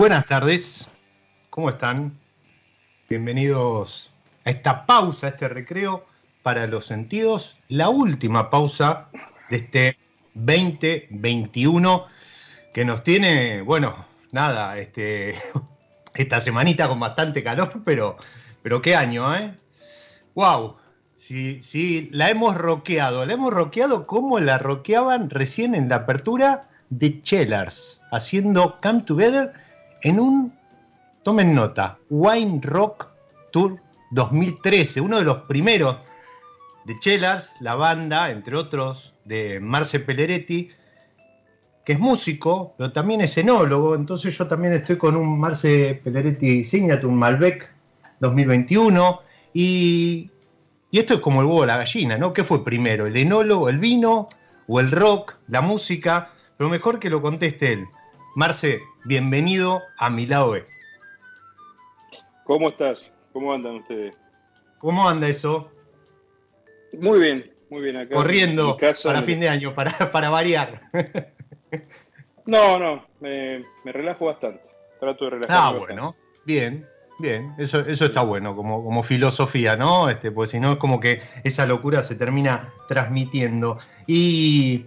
Buenas tardes, ¿cómo están? Bienvenidos a esta pausa, a este recreo para los sentidos, la última pausa de este 2021 que nos tiene, bueno, nada, este, esta semanita con bastante calor, pero, pero qué año, ¿eh? ¡Wow! Sí, sí, la hemos roqueado, la hemos roqueado como la roqueaban recién en la apertura de Chellars, haciendo Come Together en un, tomen nota, Wine Rock Tour 2013, uno de los primeros de Chelas, la banda, entre otros, de Marce Pelleretti, que es músico, pero también es enólogo, entonces yo también estoy con un Marce Pelleretti Signature, un Malbec 2021, y, y esto es como el huevo de la gallina, ¿no? ¿Qué fue primero, el enólogo, el vino, o el rock, la música? Pero mejor que lo conteste él. Marce, bienvenido a mi lado B. ¿Cómo estás? ¿Cómo andan ustedes? ¿Cómo anda eso? Muy bien, muy bien acá. Corriendo para fin de año, para, para variar. no, no, me, relajo bastante. Trato de relajarme. Ah, bueno, bien, bien. Eso, eso está bueno, como, como filosofía, ¿no? Este, pues si no es como que esa locura se termina transmitiendo. Y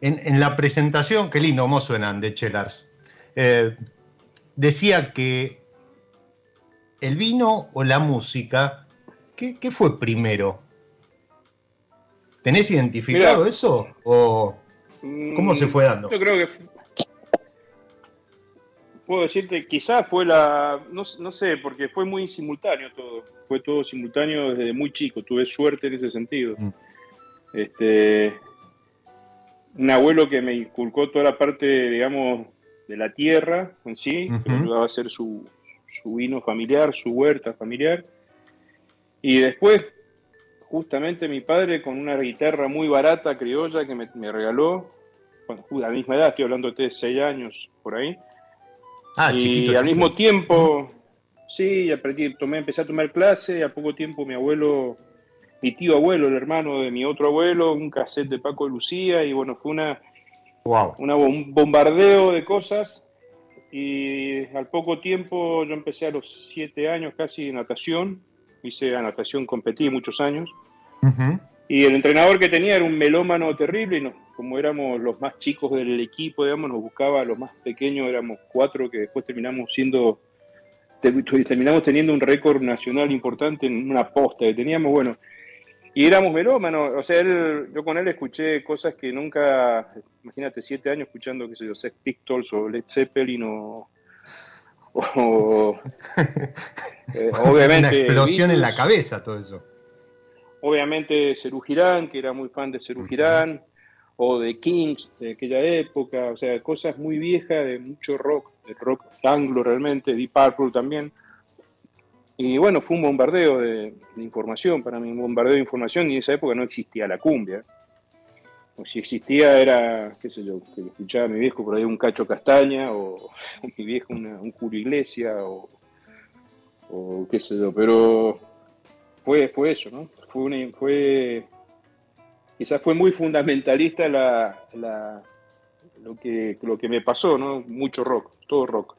en, la presentación, qué lindo, cómo suenan de Chelars. Eh, decía que ¿El vino o la música? ¿Qué, fue primero? ¿Tenés identificado eso? ¿O cómo se fue dando? Yo creo que puedo decirte, quizás fue la, no, no, sé, porque fue muy simultáneo todo, fue todo simultáneo desde muy chico, tuve suerte en ese sentido. Mm. Este, un abuelo que me inculcó toda la parte, digamos, de la tierra en sí, que me ayudaba a hacer su, su vino familiar, su huerta familiar. Y después, justamente mi padre con una guitarra muy barata, criolla, que me, me regaló, a la misma edad, estoy hablando de 6 años por ahí, Ah, y al mismo tiempo, sí, aprendí, tomé, empecé a tomar clase, y a poco tiempo mi abuelo, mi tío abuelo, el hermano de mi otro abuelo, un cassette de Paco Lucía, y bueno, fue una, una un bombardeo de cosas. Y al poco tiempo yo empecé a los siete años casi natación, hice a natación, competí muchos años. Y el entrenador que tenía era un melómano terrible y no, como éramos los más chicos del equipo, digamos, nos buscaba a los más pequeños, éramos cuatro que después terminamos siendo, terminamos teniendo un récord nacional importante en una posta que teníamos, bueno, y éramos melómanos, o sea, él, yo con él escuché cosas que nunca, imagínate, siete años escuchando, qué sé yo, Sex Pistols o Led Zeppelin o... Eh, obviamente... Una explosión en la cabeza todo eso. Obviamente Cerú Girán, que era muy fan de Girán, o de Kings de aquella época, o sea, cosas muy viejas de mucho rock, de rock anglo realmente, Deep Purple también. Y bueno, fue un bombardeo de, información, para mí un bombardeo de información y en esa época no existía la cumbia. O si existía era, qué sé yo, que escuchaba a mi viejo por ahí un cacho castaña o, mi viejo un Julio Iglesia o, o, qué sé yo, pero fue, fue eso, ¿no? Fue, una, fue quizás fue muy fundamentalista la, lo, que, lo que me pasó, ¿no? Mucho rock, todo rock.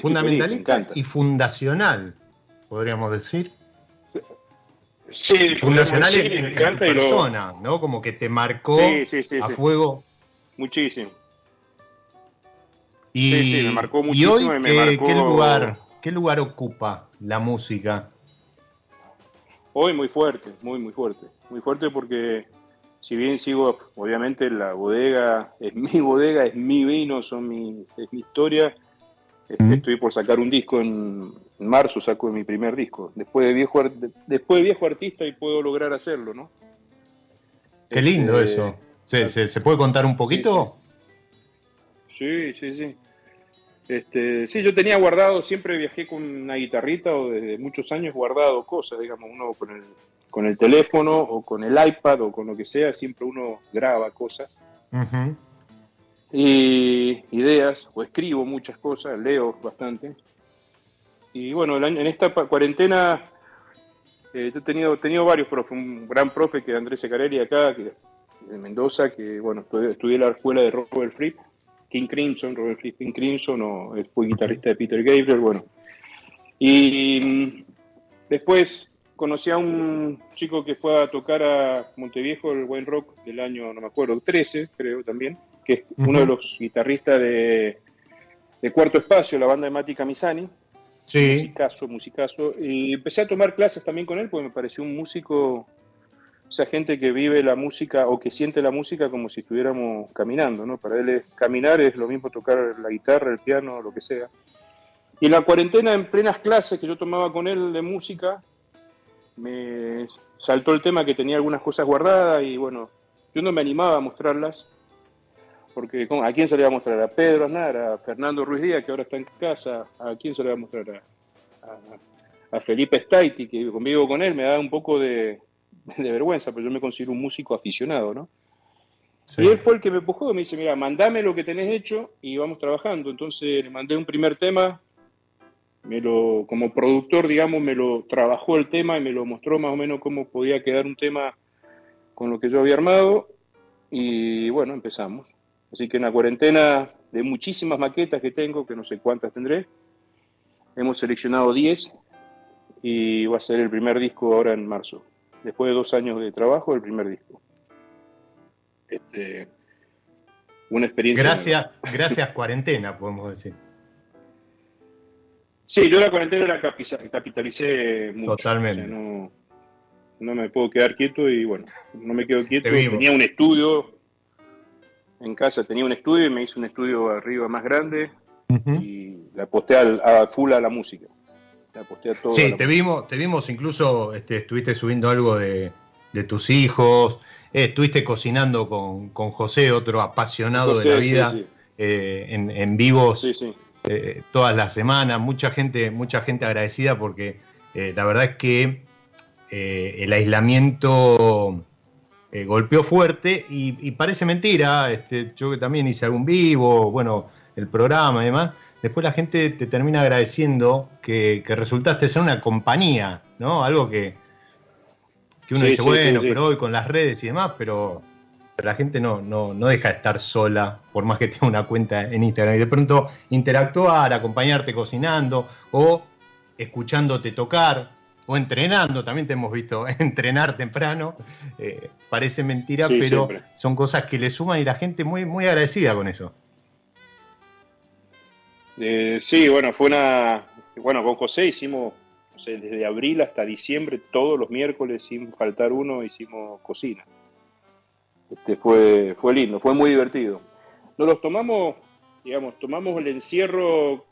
fundamentalista y fundacional, podríamos decir. Sí, fundacional en, persona, ¿no? Como que te marcó a fuego. Muchísimo. Y, sí, me marcó muchísimo. ¿y hoy qué, lugar, ¿qué lugar ocupa la música? Hoy muy fuerte, muy, muy fuerte muy fuerte porque si bien sigo, obviamente la bodega es mi bodega, es mi vino, son mi, es mi historia. Este, estoy por sacar un disco en, marzo, saco mi primer disco. Después de viejo, después de viejo artista y puedo lograr hacerlo, ¿no? Qué lindo este, eso. ¿Se, se, puede contar un poquito? Sí, sí, sí. Este, sí, yo tenía guardado, siempre viajé con una guitarrita o desde muchos años guardado cosas, digamos, uno con el, con el teléfono o con el iPad o con lo que sea, siempre uno graba cosas. Y ideas, o escribo muchas cosas, leo bastante. Y bueno, en esta cuarentena eh, he tenido, tenido varios profes, un gran profe que es Andrés Secarelli acá, que, de Mendoza, que bueno, estudié, la escuela de Robert Fripp, King Crimson, Robert Fripp King Crimson, o fue guitarrista de Peter Gabriel, bueno. Y mm, después conocí a un chico que fue a tocar a Monteviejo, el Wine Rock del año, no me acuerdo, 13, creo también, que es uno de los guitarristas de, Cuarto Espacio, la banda de Mati Camisani. Sí. Musicazo, musicazo. Y empecé a tomar clases también con él porque me pareció un músico, esa gente que vive la música o que siente la música como si estuviéramos caminando, ¿no? Para él es, caminar es lo mismo tocar la guitarra, el piano, lo que sea. Y en la cuarentena, en plenas clases que yo tomaba con él de música, me saltó el tema que tenía algunas cosas guardadas y bueno, yo no me animaba a mostrarlas, porque ¿a quién se le va a mostrar? A Pedro Aznar, a Fernando Ruiz Díaz, que ahora está en casa, ¿a quién se le va a mostrar? A, Felipe Staiti, que convivo con él, me da un poco de, vergüenza, pero yo me considero un músico aficionado, ¿no? Y él fue el que me empujó, me dice, mira, mandame lo que tenés hecho y vamos trabajando. Entonces le mandé un primer tema me lo, como productor, digamos, me lo trabajó el tema y me lo mostró más o menos cómo podía quedar un tema con lo que yo había armado. Y bueno, empezamos. Así que en la cuarentena de muchísimas maquetas que tengo, que no sé cuántas tendré, hemos seleccionado 10 y va a ser el primer disco ahora en marzo. Después de dos años de trabajo, el primer disco. Este, una experiencia. Gracias, gracias cuarentena, podemos decir. Sí, yo la cuarentena la capitalicé mucho. Totalmente. no, no, me puedo quedar quieto y bueno, no me quedo quieto. Tenía un estudio en casa, tenía un estudio y me hice un estudio arriba más grande y la aposté a, full a la música. La aposté a todo sí, te vimos, te vimos incluso, este, estuviste subiendo algo de, tus hijos, eh, estuviste cocinando con, con, José, otro apasionado de la vida, eh, en, en, vivos. Sí, eh, todas las semanas, mucha gente, mucha gente agradecida porque la verdad es que el aislamiento golpeó fuerte y, parece mentira, este, yo que también hice algún vivo, bueno, el programa y demás, después la gente te termina agradeciendo que, resultaste ser una compañía, ¿no? Algo que, que uno dice, bueno, pero hoy con las redes y demás, pero la gente no, no, no deja de estar sola, por más que tenga una cuenta en Instagram. Y de pronto interactuar, acompañarte cocinando o escuchándote tocar o entrenando, también te hemos visto entrenar temprano, eh, parece mentira, pero son cosas que le suman y la gente muy, muy agradecida con eso. Eh, sí, bueno, fue una, bueno, con José hicimos, desde abril hasta diciembre, todos los miércoles, sin faltar uno, hicimos cocina. Este, fue, fue lindo, fue muy divertido. Nos los tomamos, digamos, tomamos el encierro,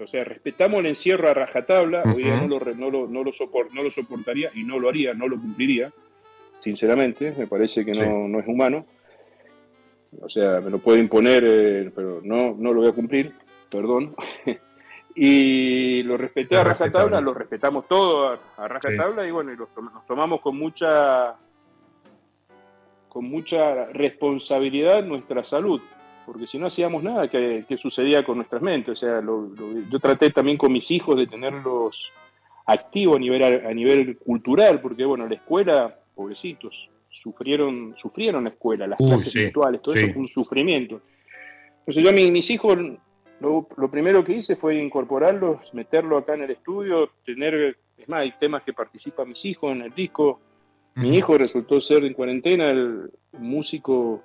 o sea, respetamos el encierro a rajatabla, hoy no lo, no, lo, no, lo soportaría y no lo haría, no lo cumpliría, sinceramente, me parece que no, no es humano. O sea, me lo puede imponer, eh, pero no, no lo voy a cumplir, perdón. y lo respeté a rajatabla, lo respetamos todo a, rajatabla y bueno, y los nos tomamos con mucha con mucha responsabilidad nuestra salud, porque si no hacíamos nada, ¿qué, sucedía con nuestras mentes? O sea, yo traté también con mis hijos de tenerlos activos a nivel, a nivel cultural, porque bueno, la escuela, pobrecitos, sufrieron, sufrieron la escuela, las clases virtuales, todo eso fue un sufrimiento. Entonces yo a mis hijos, lo, lo, primero que hice fue incorporarlos, meterlo acá en el estudio, tener, es más, hay temas que participan mis hijos en el disco, mi hijo resultó ser en cuarentena el músico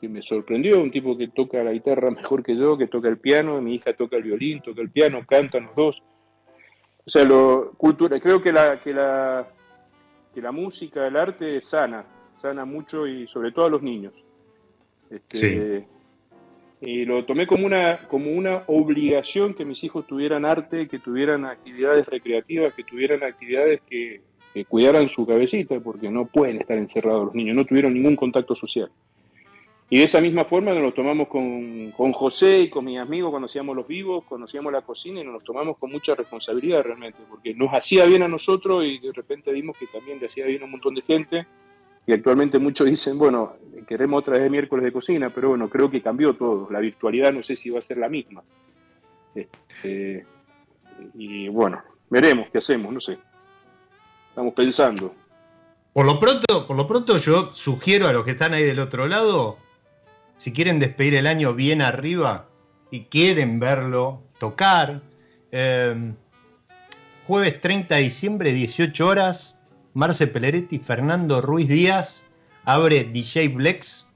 que me sorprendió, un tipo que toca la guitarra mejor que yo, que toca el piano, mi hija toca el violín, toca el piano, cantan los dos. O sea, lo, cultura, creo que la, que la, que la música, el arte sana, sana mucho y sobre todo a los niños. Este, y lo tomé como una, como una obligación que mis hijos tuvieran arte, que tuvieran actividades recreativas, que tuvieran actividades que, que cuidaran su cabecita, porque no pueden estar encerrados los niños, no tuvieron ningún contacto social. Y de esa misma forma nos lo tomamos con, con José y con mis amigos cuando hacíamos los vivos, conocíamos la cocina y nos lo tomamos con mucha responsabilidad realmente, porque nos hacía bien a nosotros y de repente vimos que también le hacía bien a un montón de gente. Y actualmente muchos dicen, bueno, queremos otra vez miércoles de cocina, pero bueno, creo que cambió todo. La virtualidad no sé si va a ser la misma. Este, y bueno, veremos qué hacemos, no sé estamos pensando. Por lo pronto, por lo pronto yo sugiero a los que están ahí del otro lado, si quieren despedir el año bien arriba y quieren verlo tocar, eh, jueves 30 de diciembre, 18 horas, Marce Peleretti, Fernando Ruiz Díaz, abre DJ Blex,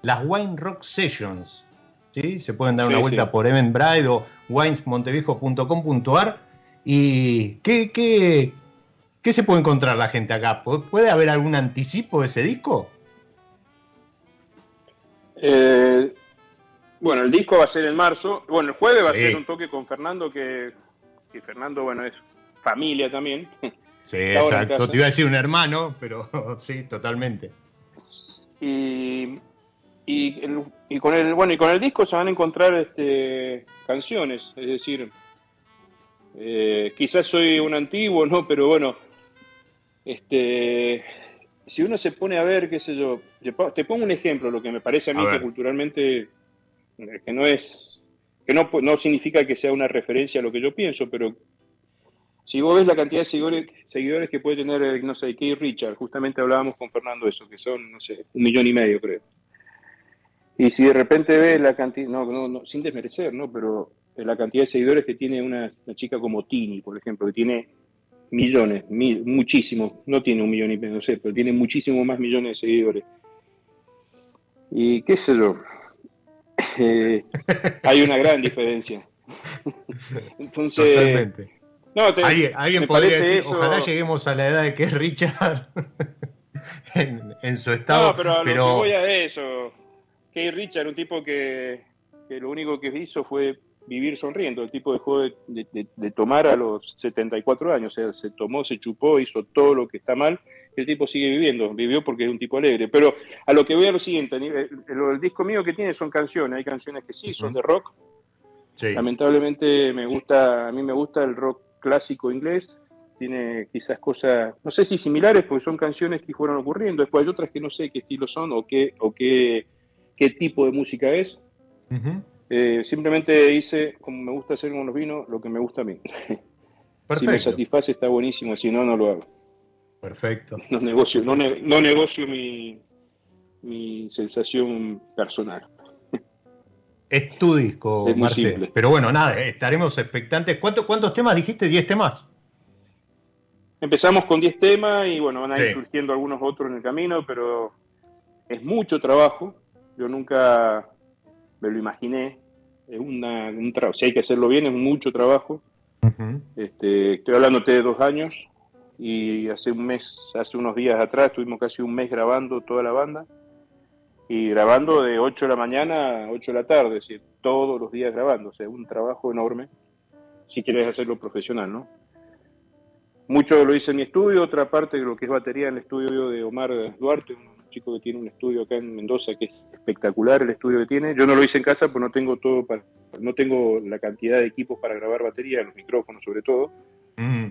las Wine Rock Sessions. ¿sí? Se pueden dar una vuelta por Eventbrite o winesmontevijo.com.ar. ¿Y qué, qué, ¿Qué se puede encontrar la gente acá? ¿Puede haber algún anticipo de ese disco? Eh, bueno, el disco va a ser en marzo. Bueno, el jueves va a ser un toque con Fernando, que, Fernando, bueno, es familia también. Sí, exacto. Te iba a decir un hermano, pero sí, totalmente. Y, y, con el bueno y con el disco se van a encontrar este, canciones, es decir, eh, quizás soy un antiguo, no, pero bueno, este, si uno se pone a ver, qué sé yo, te pongo un ejemplo, lo que me parece a mí que culturalmente, eh, que no es, que no, no significa que sea una referencia a lo que yo pienso, pero si vos ves la cantidad de seguidores, seguidores que puede tener, eh, no sé, Keith Richard, justamente hablábamos con Fernando eso, que son, no sé, un millón y medio, creo. Y si de repente ves la cantidad, no, no, no, sin desmerecer, ¿no? Pero la cantidad de seguidores que tiene una, una chica como Tini, por ejemplo, que tiene millones, mil, muchísimo, no tiene un millón y medio, no sé, pero tiene muchísimo más millones de seguidores. Y qué sé yo, eh, hay una gran diferencia. Entonces, Totalmente. No, alguien, podría decir, ojalá lleguemos a la edad de que es Richard en, su estado. No, pero a lo que voy a eso. Que Richard, un tipo que, que lo único que hizo fue vivir sonriendo. El tipo dejó de, de, tomar a los 74 años, o sea, se tomó, se chupó, hizo todo lo que está mal. El tipo sigue viviendo, vivió porque es un tipo alegre. Pero a lo que voy a lo siguiente, el, disco mío que tiene son canciones, hay canciones que sí, son de rock. Lamentablemente me gusta, a mí me gusta el rock clásico inglés, tiene quizás cosas, no sé si similares, porque son canciones que fueron ocurriendo. Después hay otras que no sé qué estilo son o qué, o qué, qué tipo de música es. Eh, simplemente hice, como me gusta hacer con los vinos, lo que me gusta a mí. Si me satisface está buenísimo, si no, no lo hago. Perfecto. No negocio, no, no negocio mi, mi sensación personal. Es tu disco, Marcelo. Pero bueno, nada, estaremos expectantes. ¿Cuántos temas dijiste? ¿10 temas? Empezamos con 10 temas y bueno, van a ir surgiendo algunos otros en el camino, pero es mucho trabajo. Yo nunca me lo imaginé. Es una, un trabajo. Si hay que hacerlo bien, es mucho trabajo. este, estoy hablándote de dos años y hace un mes, hace unos días atrás, estuvimos casi un mes grabando toda la banda y grabando de 8 de la mañana a 8 de la tarde, es decir, todos los días grabando, o sea, un trabajo enorme si quieres hacerlo profesional, ¿no? Mucho lo hice en mi estudio, otra parte de lo que es batería en el estudio de Omar Duarte, un chico que tiene un estudio acá en Mendoza que es espectacular el estudio que tiene. Yo no lo hice en casa porque no tengo todo para, no tengo la cantidad de equipos para grabar batería, los micrófonos sobre todo. Mm.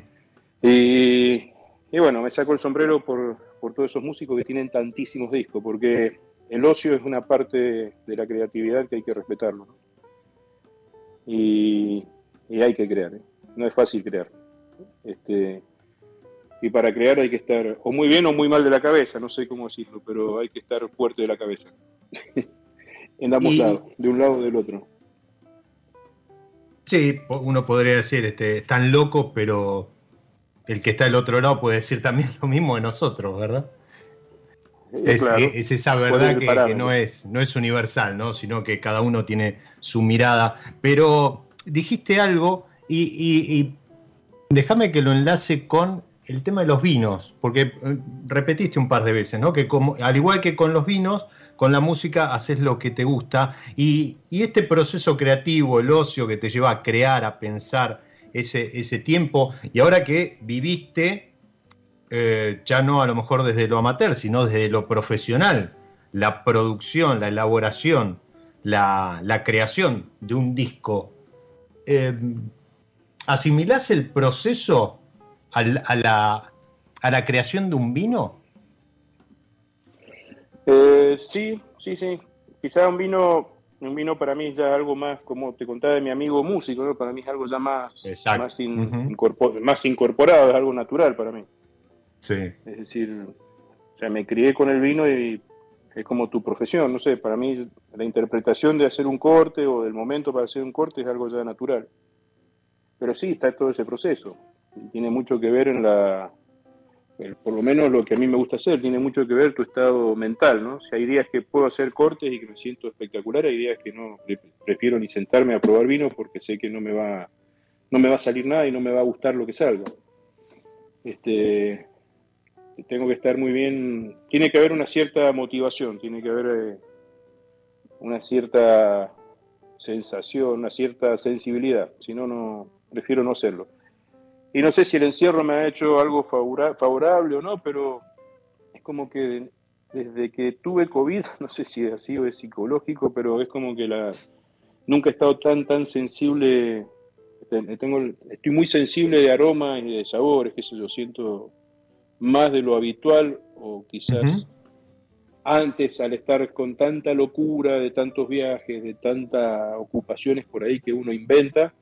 Y, bueno, me saco el sombrero por, por todos esos músicos que tienen tantísimos discos, porque el ocio es una parte de la creatividad que hay que respetarlo. Y, y, hay que crear, ¿eh? no es fácil crear. Este, y para crear hay que estar o muy bien o muy mal de la cabeza, no sé cómo decirlo, pero hay que estar fuerte de la cabeza. en ambos lados, de un lado o del otro. Sí, uno podría decir, este, están locos, pero el que está del otro lado puede decir también lo mismo de nosotros, ¿verdad? Es, esa verdad que, no, es, no es universal, ¿no? sino que cada uno tiene su mirada. Pero dijiste algo y déjame que lo enlace con el tema de los vinos, porque eh, repetiste un par de veces, ¿no? Que como, al igual que con los vinos, con la música haces lo que te gusta y, este proceso creativo, el ocio que te lleva a crear, a pensar ese, ese tiempo, y ahora que viviste, eh, ya no a lo mejor desde lo amateur, sino desde lo profesional, la producción, la elaboración, la, creación de un disco, eh, ¿asimilás el proceso a la, a la creación de un vino? Eh, sí, sí, sí. Quizá un vino, un vino para mí ya algo más, como te contaba de mi amigo músico, ¿no? para mí es algo ya más, más, más incorporado, es algo natural para mí. Sí. Es decir, o sea, me crié con el vino y es como tu profesión, no sé, para mí la interpretación de hacer un corte o del momento para hacer un corte es algo ya natural. Pero sí, está todo ese proceso tiene mucho que ver en la, por lo menos lo que a mí me gusta hacer, tiene mucho que ver tu estado mental, ¿no? Si hay días que puedo hacer cortes y que me siento espectacular, hay días que no, prefiero ni sentarme a probar vino porque sé que no me va, no me va a salir nada y no me va a gustar lo que salga. Este, tengo que estar muy bien, tiene que haber una cierta motivación, tiene que haber eh, una cierta sensación, una cierta sensibilidad, si no, no, prefiero no hacerlo. Y no sé si el encierro me ha hecho algo favorable o no, pero es como que desde que tuve COVID, no sé si ha sido de psicológico, pero es como que la nunca he estado tan tan sensible, tengo, estoy muy sensible de aromas y de sabores, que eso yo siento más de lo habitual o quizás antes al estar con tanta locura de tantos viajes, de tantas ocupaciones por ahí que uno inventa,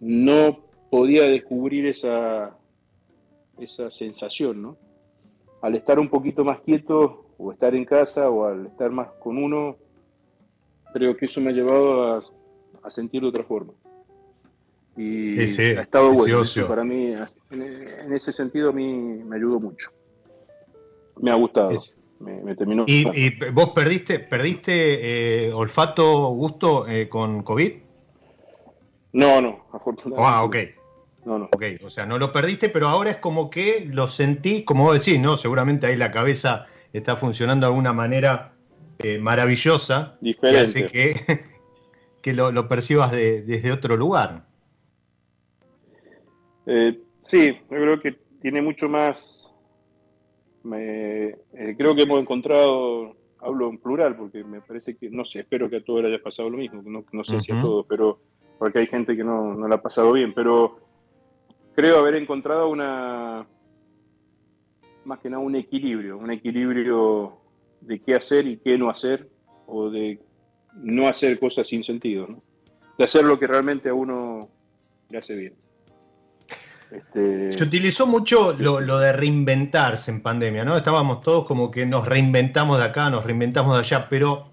no podía descubrir esa, esa sensación, ¿no? Al estar un poquito más quieto, o estar en casa, o al estar más con uno, creo que eso me ha llevado a, a sentir de otra forma. Y ha estado bueno. para mí, en, ese sentido, a mí me ayudó mucho. Me ha gustado. Me, terminó. ¿Y, vos perdiste, perdiste eh, olfato, gusto eh, con COVID? No, no, afortunadamente. Ah, ok. No, no. Ok, o sea, no lo perdiste, pero ahora es como que lo sentí, como vos decís, ¿no? Seguramente ahí la cabeza está funcionando de alguna manera eh, maravillosa. Diferente. Que hace que, que lo, lo percibas de- desde otro lugar. Eh, sí, yo creo que tiene mucho más. me- eh, creo que hemos encontrado, hablo en plural, porque me parece que, no sé, espero que a todos les haya pasado lo mismo, no, no sé si a todos, pero porque hay gente que no, no la ha pasado bien, pero creo haber encontrado una, más que nada un equilibrio, un equilibrio de qué hacer y qué no hacer, o de no hacer cosas sin sentido, ¿no? de hacer lo que realmente a uno le hace bien. Este, Se utilizó mucho lo, lo de reinventarse en pandemia, ¿no? Estábamos todos como que nos reinventamos de acá, nos reinventamos de allá, pero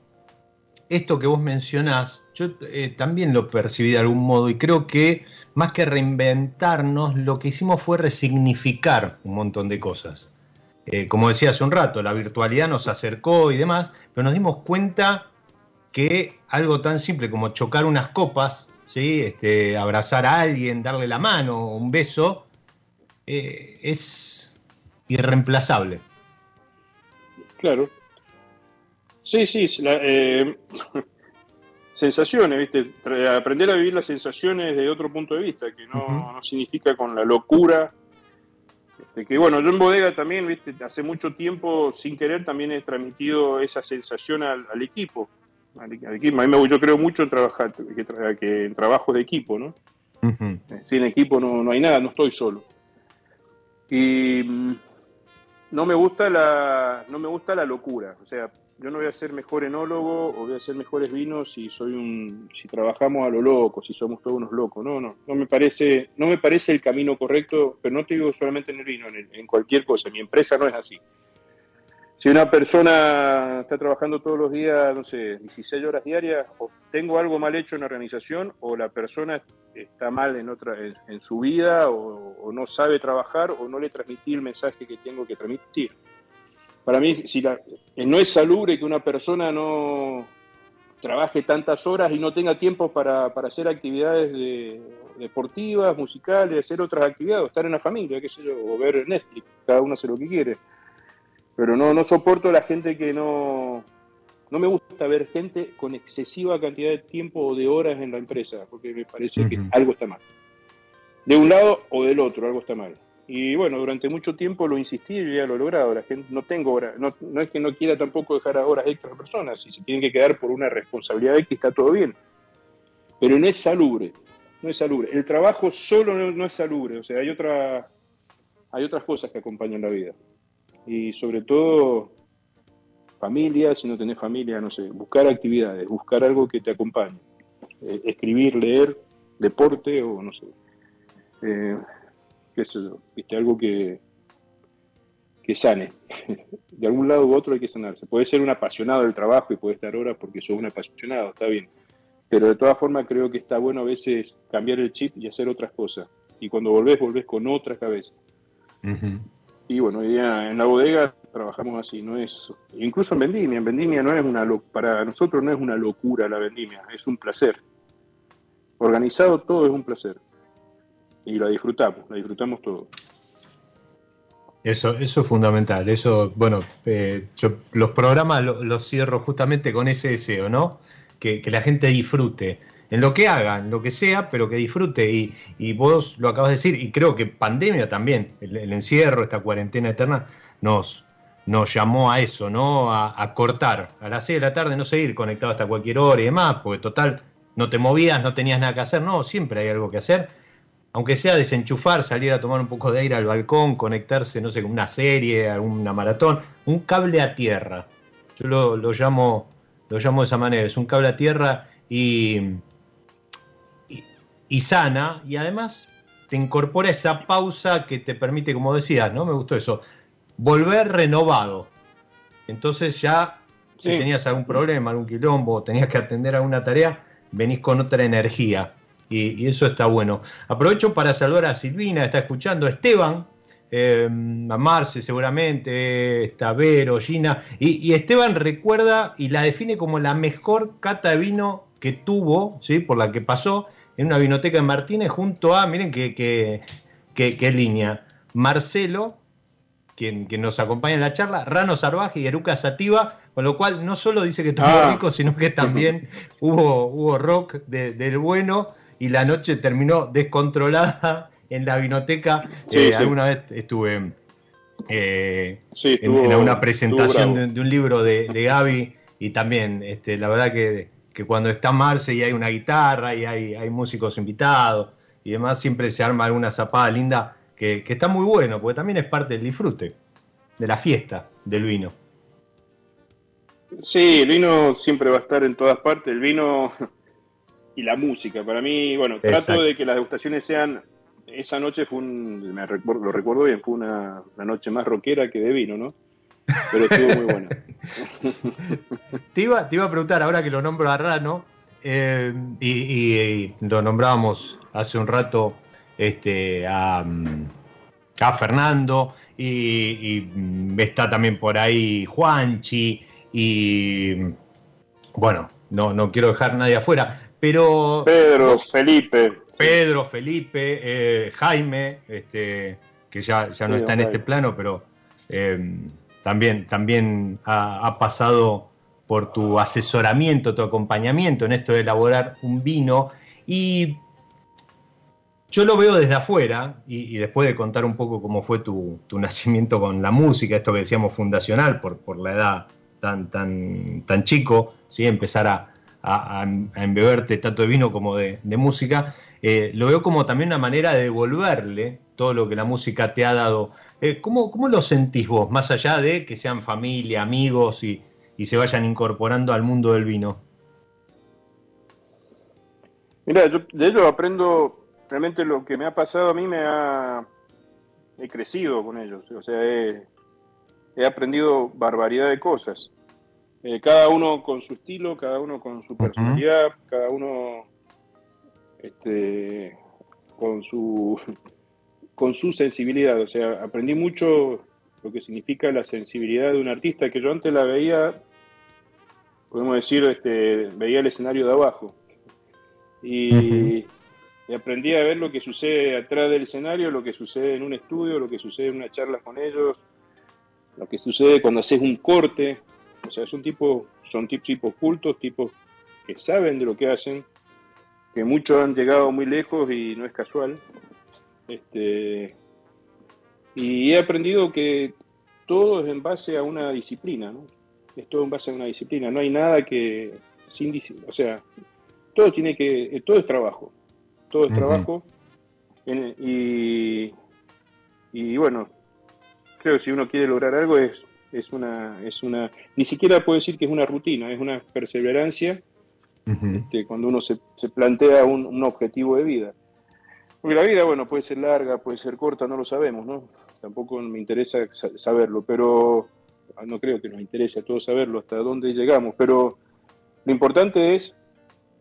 esto que vos mencionás, yo eh, también lo percibí de algún modo y creo que más que reinventarnos, lo que hicimos fue resignificar un montón de cosas. Eh, como decía hace un rato, la virtualidad nos acercó y demás, pero nos dimos cuenta que algo tan simple como chocar unas copas, ¿sí? este, abrazar a alguien, darle la mano, un beso, eh, es irreemplazable. Claro. Sí, sí, sensaciones, ¿viste? Aprender a vivir las sensaciones de otro punto de vista, que no, no significa con la locura. Este, que bueno, yo en bodega también, ¿viste? Hace mucho tiempo, sin querer, también he transmitido esa sensación al, al equipo. Al, al equipo. A mí me, yo creo mucho en trabajar, que, tra- que en trabajos de equipo, ¿no? Ujú. Sin equipo no, no hay nada, no estoy solo. Y mm, no me gusta la no me gusta la locura, o sea, yo no voy a ser mejor enólogo o voy a hacer mejores vinos si soy un si trabajamos a lo loco, si somos todos unos locos. No, no, no me parece no me parece el camino correcto, pero no te digo solamente en el vino, en, el- en cualquier cosa, mi empresa no es así. Si una persona está trabajando todos los días, no sé, 16 horas diarias, o tengo algo mal hecho en la organización, o la persona está mal en otra en, en su vida, o, o no sabe trabajar, o no le transmití el mensaje que tengo que transmitir. Para mí, si la- eh, no es salubre que una persona no trabaje tantas horas y no tenga tiempo para, para hacer actividades de- deportivas, musicales, hacer otras actividades, o estar en la familia, qué sé yo, o ver Netflix, cada uno hace lo que quiere pero no, no soporto a la gente que no... No me gusta ver gente con excesiva cantidad de tiempo o de horas en la empresa, porque me parece que algo está mal. De un lado o del otro, algo está mal. Y bueno, durante mucho tiempo lo insistí y ya lo he logrado. La gente no tengo no, no es que no quiera tampoco dejar horas extra a personas, si se tienen que quedar por una responsabilidad X está todo bien. Pero no es salubre, no es salubre. El trabajo solo no, no es salubre, o sea, hay otra, hay otras cosas que acompañan la vida y sobre todo familia, si no tenés familia, no sé, buscar actividades, buscar algo que te acompañe, Eh, escribir, leer, deporte o no sé, eh, qué sé yo, ¿viste? algo que, que sane. De algún lado u otro hay que sanarse. Puede ser un apasionado del trabajo y puede estar horas porque sos un apasionado, está bien. Pero de todas formas creo que está bueno a veces cambiar el chip y hacer otras cosas. Y cuando volvés, volvés con otra cabeza. Y bueno, en la bodega trabajamos así, no es, incluso en vendimia, en vendimia no es una, para nosotros no es una locura la vendimia, es un placer. Organizado todo es un placer. Y la disfrutamos, la disfrutamos todo. Eso, eso es fundamental. Eso, bueno, eh, yo los programas lo- los cierro justamente con ese deseo, ¿no? Que, la gente disfrute en lo que haga, en lo que sea, pero que disfrute. Y, y vos lo acabas de decir, y creo que pandemia también, el, el encierro, esta cuarentena eterna, nos, nos llamó a eso, ¿no? A, a cortar. A las 6 de la tarde no seguir conectado hasta cualquier hora y demás, porque total, no te movías, no tenías nada que hacer. No, siempre hay algo que hacer aunque sea desenchufar, salir a tomar un poco de aire al balcón, conectarse, no sé, con una serie, alguna maratón, un cable a tierra. Yo lo, lo llamo, lo llamo de esa manera, es un cable a tierra y, y, y sana, y además te incorpora esa pausa que te permite, como decías, ¿no? Me gustó eso, volver renovado. Entonces ya, si tenías algún problema, algún quilombo, tenías que atender alguna tarea, venís con otra energía. Y, y eso está bueno. Aprovecho para saludar a Silvina, está escuchando, a Esteban, eh, a Marce seguramente, está Vero, Gina. Y, y Esteban recuerda y la define como la mejor cata de vino que tuvo, ¿sí? por la que pasó, en una vinoteca en Martínez junto a, miren qué, qué, qué, línea, Marcelo, quien, quien, nos acompaña en la charla, Rano Sarvaje y Eruca Sativa, con lo cual no solo dice que estuvo ah. rico, sino que también hubo, hubo rock del bueno y la noche terminó descontrolada en la vinoteca. Eh, alguna vez estuve eh, en, una presentación de, un libro de, de Gaby y también, este, la verdad que, cuando está Marce y hay una guitarra y hay, hay músicos invitados y demás, siempre se arma alguna zapada linda que, está muy bueno, porque también es parte del disfrute, de la fiesta del vino. Sí, el vino siempre va a estar en todas partes, el vino y la música. Para mí, bueno, trato de que las degustaciones sean esa noche fue un, me recuerdo, lo recuerdo bien, fue una, noche más rockera que de vino, ¿no? Pero estuvo muy buena. te, iba, te iba a preguntar, ahora que lo nombro a Rano, eh, y, lo nombrábamos hace un rato este, a, a Fernando, y, está también por ahí Juanchi, y bueno, no, no quiero dejar nadie afuera, pero... Pedro, Felipe. Pedro, Felipe, eh, Jaime, este, que ya, ya no está en este plano, pero em, también, también ha, pasado por tu asesoramiento, tu acompañamiento en esto de elaborar un vino. Y yo lo veo desde afuera, y, después de contar un poco cómo fue tu, nacimiento con la música, esto que decíamos fundacional, por, por la edad tan, tan, tan chico, ¿sí? empezar a, a, embeberte tanto de vino como de música. Eh, lo veo como también una manera de devolverle todo lo que la música te ha dado. Eh, ¿cómo, lo sentís vos, más allá de que sean familia, amigos y, se vayan incorporando al mundo del vino? Mira, yo de ello aprendo, realmente lo que me ha pasado a mí me ha... He crecido con ellos, o sea, he, aprendido barbaridad de cosas. Eh, cada uno con su estilo, cada uno con su personalidad, cada uno este, con su con su sensibilidad. O sea, aprendí mucho lo que significa la sensibilidad de un artista que yo antes la veía, podemos decir, este, veía el escenario de abajo. Y, aprendí a ver lo que sucede atrás del escenario, lo que sucede en un estudio, lo que sucede en una charla con ellos, lo que sucede cuando haces un corte. O sea, son tipos, son tipos cultos, tipos que saben de lo que hacen que muchos han llegado muy lejos y no es casual. Este, y he aprendido que todo es en base a una disciplina, ¿no? Es todo en base a una disciplina. No hay nada que sin o sea, todo tiene que, todo es trabajo, todo es trabajo. y, y bueno, creo que si uno quiere lograr algo es, es una, es una, ni siquiera puedo decir que es una rutina, es una perseverancia este, cuando uno se, plantea un, objetivo de vida. Porque la vida, bueno, puede ser larga, puede ser corta, no lo sabemos, ¿no? Tampoco me interesa saberlo, pero ah, no creo que nos interese a todos saberlo hasta dónde llegamos, pero lo importante es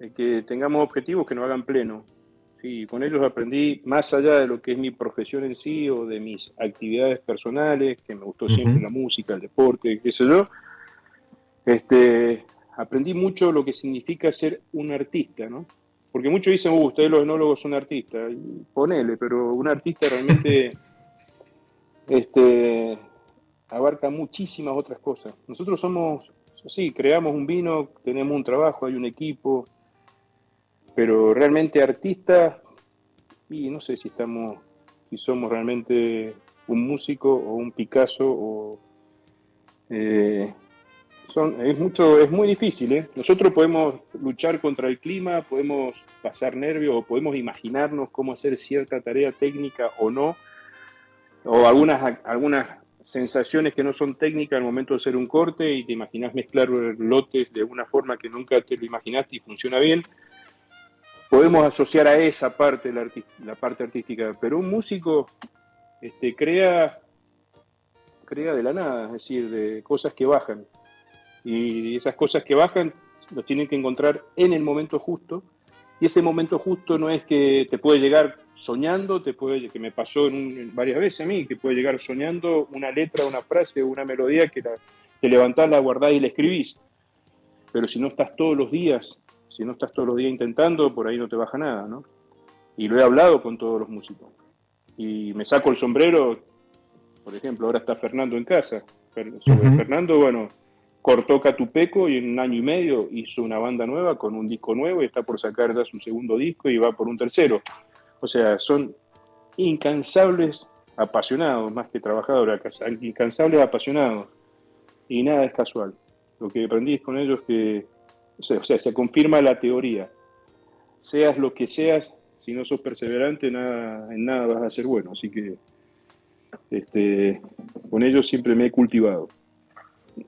eh, que tengamos objetivos que nos hagan pleno. Sí, con ellos aprendí más allá de lo que es mi profesión en sí o de mis actividades personales, que me gustó siempre la música, el deporte, qué sé yo. Este, aprendí mucho lo que significa ser un artista, ¿no? Porque muchos dicen, uh, ustedes los enólogos son artistas, y ponele, pero un artista realmente este, abarca muchísimas otras cosas. Nosotros somos, sí, creamos un vino, tenemos un trabajo, hay un equipo, pero realmente artista, y no sé si estamos, si somos realmente un músico o un Picasso o eh, es mucho, es muy difícil. ¿eh? Nosotros podemos luchar contra el clima, podemos pasar nervios o podemos imaginarnos cómo hacer cierta tarea técnica o no, o algunas, algunas sensaciones que no son técnicas al momento de hacer un corte y te imaginas mezclar lotes de una forma que nunca te lo imaginaste y funciona bien. Podemos asociar a esa parte la, parte artística, pero un músico este, crea, crea de la nada, es decir, de cosas que bajan. Y esas cosas que bajan los tienen que encontrar en el momento justo. Y ese momento justo no es que te puede llegar soñando, te puede, que me pasó en varias veces a mí, que puede llegar soñando una letra, una frase una melodía que, la, levantás, la guardás y la escribís. Pero si no estás todos los días Si no estás todos los días intentando, por ahí no te baja nada, ¿no? Y lo he hablado con todos los músicos. Y me saco el sombrero, por ejemplo, ahora está Fernando en casa. Sobre Fernando, bueno, cortó Catupeco y en un año y medio hizo una banda nueva con un disco nuevo y está por sacar ya su segundo disco y va por un tercero. O sea, son incansables apasionados, más que trabajadores, incansables apasionados. Y nada es casual. Lo que aprendí con ellos es que, o sea, se confirma la teoría. Seas lo que seas, si no sos perseverante, nada, en nada vas a ser bueno. Así que este, con ellos siempre me he cultivado.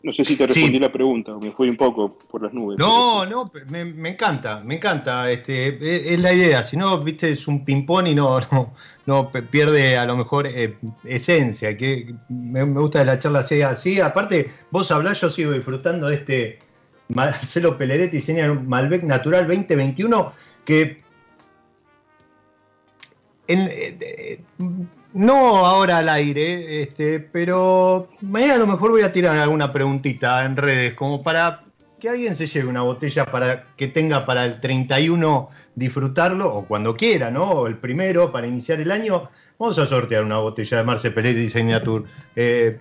No sé si te respondí la pregunta, me fui un poco por las nubes. No, no, me, encanta, me encanta. Este, e, es, la idea. Si no, viste, es un ping-pong y no, no, no, pierde a lo mejor eh, esencia. Que me, gusta la charla sea así. Aparte, vos hablás, yo sigo disfrutando de este Marcelo Peleretti diseña Malbec Natural 2021 que en, eh, no ahora al aire, este, pero mañana a lo mejor voy a tirar alguna preguntita en redes, como para que alguien se lleve una botella para que tenga para el 31 disfrutarlo, o cuando quiera, ¿no? O el primero para iniciar el año. Vamos a sortear una botella de Marce Peletti Signature. Eh,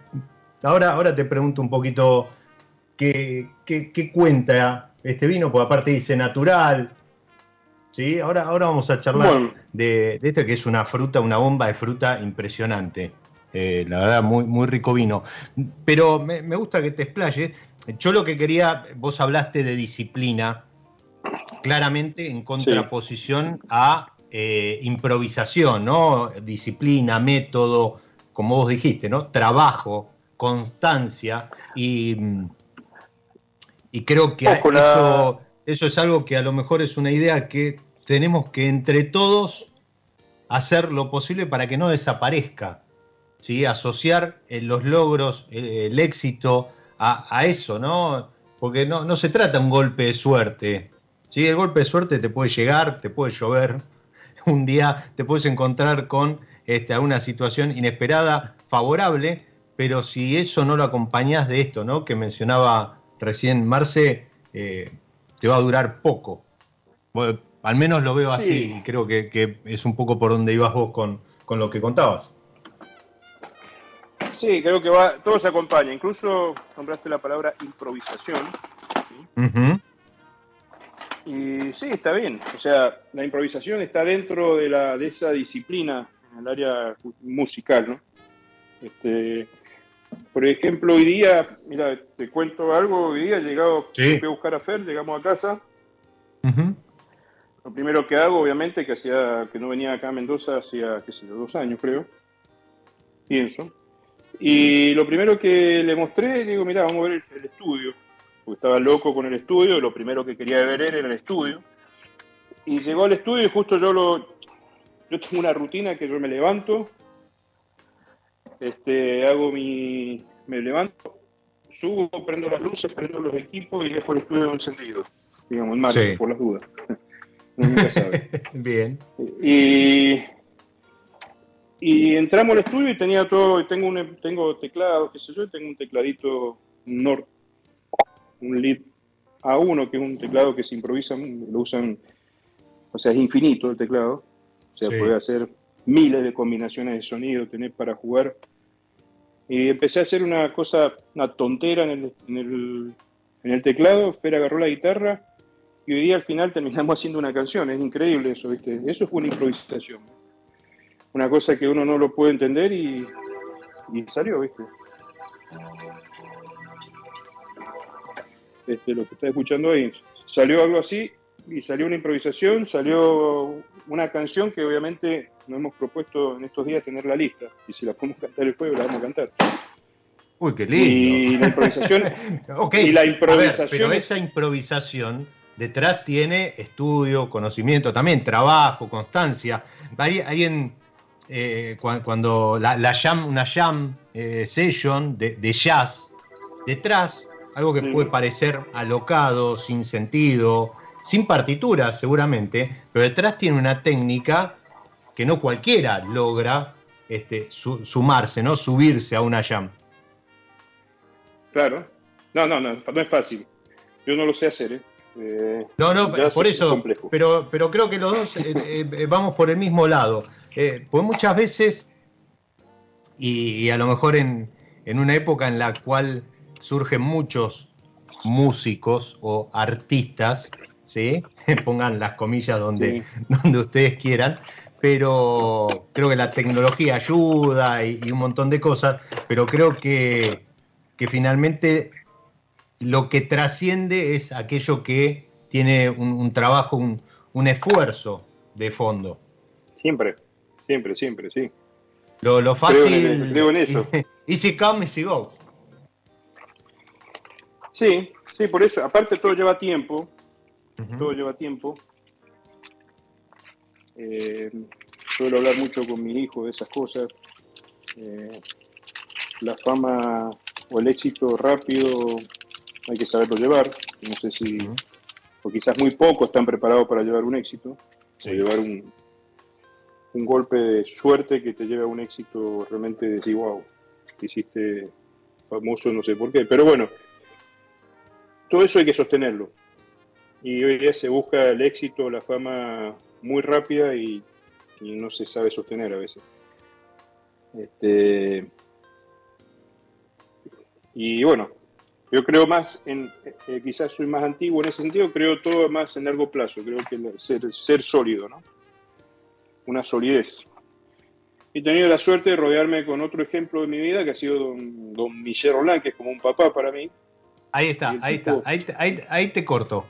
ahora, ahora te pregunto un poquito qué, qué cuenta este vino, porque aparte dice natural, ¿sí? Ahora, ahora vamos a charlar de, de, este que es una fruta, una bomba de fruta impresionante. Eh, la verdad, muy, muy rico vino. Pero me, gusta que te explayes. Yo lo que quería, vos hablaste de disciplina, claramente en contraposición a eh, improvisación, ¿no? Disciplina, método, como vos dijiste, ¿no? Trabajo, constancia y, y creo que eso, eso es algo que a lo mejor es una idea que tenemos que entre todos hacer lo posible para que no desaparezca. ¿sí? Asociar eh, los logros, eh, el éxito a, eso, ¿no? Porque no, no, se trata de un golpe de suerte. ¿sí? El golpe de suerte te puede llegar, te puede llover, un día te puedes encontrar con este, una situación inesperada, favorable, pero si eso no lo acompañas de esto, ¿no? Que mencionaba recién Marce, eh, te va a durar poco. Al menos lo veo así y creo que, es un poco por donde ibas vos con, lo que contabas. Sí, creo que va, todo se acompaña. Incluso nombraste la palabra improvisación. Y sí, está bien. O sea, la improvisación está dentro de, la, de esa disciplina en el área musical, ¿no? Este, por ejemplo, hoy día, mira, te cuento algo, hoy día he llegado, fui a buscar a Fer, llegamos a casa. Lo primero que hago, obviamente, que hacía, que no venía acá a Mendoza hacía, qué sé yo, dos años creo, pienso. Y lo primero que le mostré, digo, mira, vamos a ver el, estudio, porque estaba loco con el estudio, lo primero que quería ver era el estudio. Y llegó al estudio y justo yo lo, yo tengo una rutina que yo me levanto, este, hago mi, me levanto, subo, prendo las luces, prendo los equipos y dejo el estudio encendido, digamos, en marcha, por las dudas. nunca sabe. Bien. Y, y entramos al estudio y tenía todo, tengo un tengo teclado, qué sé yo, tengo un tecladito Nord, un Lead A1, que es un teclado que se improvisa, lo usan, o sea, es infinito el teclado, o sea, puede hacer miles de combinaciones de sonido, tener para jugar. Y empecé a hacer una cosa, una tontera en el, en el, teclado, Fer agarró la guitarra y hoy día al final terminamos haciendo una canción. Es increíble eso, ¿viste? Eso fue una improvisación. Una cosa que uno no lo puede entender y, salió, ¿viste? Este, lo que está escuchando ahí. Salió algo así y salió una improvisación, salió una canción que obviamente nos hemos propuesto en estos días tener la lista. Y si la podemos cantar el jueves, la vamos a cantar. Uy, qué lindo. Y la improvisación. y la improvisación. pero esa improvisación detrás tiene estudio, conocimiento, también trabajo, constancia. Hay, alguien, eh, cuando la, jam, una jam eh, session de, jazz, detrás, algo que puede parecer alocado, sin sentido, sin partitura seguramente, pero detrás tiene una técnica que no cualquiera logra este, sumarse, ¿no? Subirse a una jam. Claro. No, no, no, no es fácil. Yo no lo sé hacer, ¿eh? Eh, no, no, por eso, pero, pero creo que los dos eh, vamos por el mismo lado. pues muchas veces, y, a lo mejor en, en, una época en la cual surgen muchos músicos o artistas, ¿sí? pongan las comillas donde, donde ustedes quieran, pero creo que la tecnología ayuda y, un montón de cosas, pero creo que, finalmente lo que trasciende es aquello que tiene un, trabajo, un, esfuerzo de fondo. Siempre, siempre, siempre, sí. Lo, fácil. Creo en, eso. Easy come, easy go. Sí, sí, por eso. Aparte, todo lleva tiempo. Todo lleva tiempo. Eh, suelo hablar mucho con mi hijo de esas cosas. Eh, la fama o el éxito rápido hay que saberlo llevar. No sé si, o quizás muy pocos están preparados para llevar un éxito, o llevar un, un golpe de suerte que te lleve a un éxito realmente de decir, wow, hiciste famoso, no sé por qué. Pero bueno, todo eso hay que sostenerlo. Y hoy día se busca el éxito, la fama muy rápida y, no se sabe sostener a veces. Este, y bueno, yo creo más en, eh, quizás soy más antiguo en ese sentido, creo todo más en largo plazo, creo que ser, ser sólido, ¿no? Una solidez. He tenido la suerte de rodearme con otro ejemplo de mi vida, que ha sido don, don Michel Roland, que es como un papá para mí. Ahí está, ahí está, ahí, ahí, ahí te corto,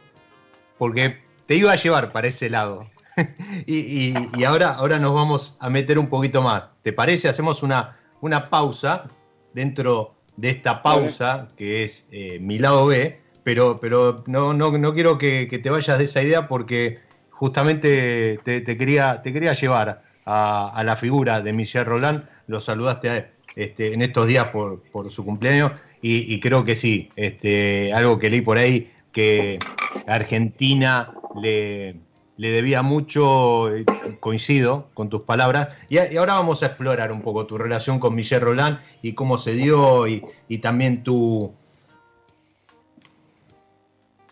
porque te iba a llevar para ese lado. y, ahora, ahora nos vamos a meter un poquito más. ¿Te parece? Hacemos una, una pausa dentro de esta pausa que es eh, mi lado B, pero, pero no, no, no quiero que, te vayas de esa idea porque justamente te, quería, te quería llevar a, la figura de Michel Roland. Lo saludaste este, en estos días por, por su cumpleaños y, creo que sí, este, algo que leí por ahí que Argentina le le debía mucho, eh, coincido con tus palabras, y, ahora vamos a explorar un poco tu relación con Michel Roland y cómo se dio y, también tu,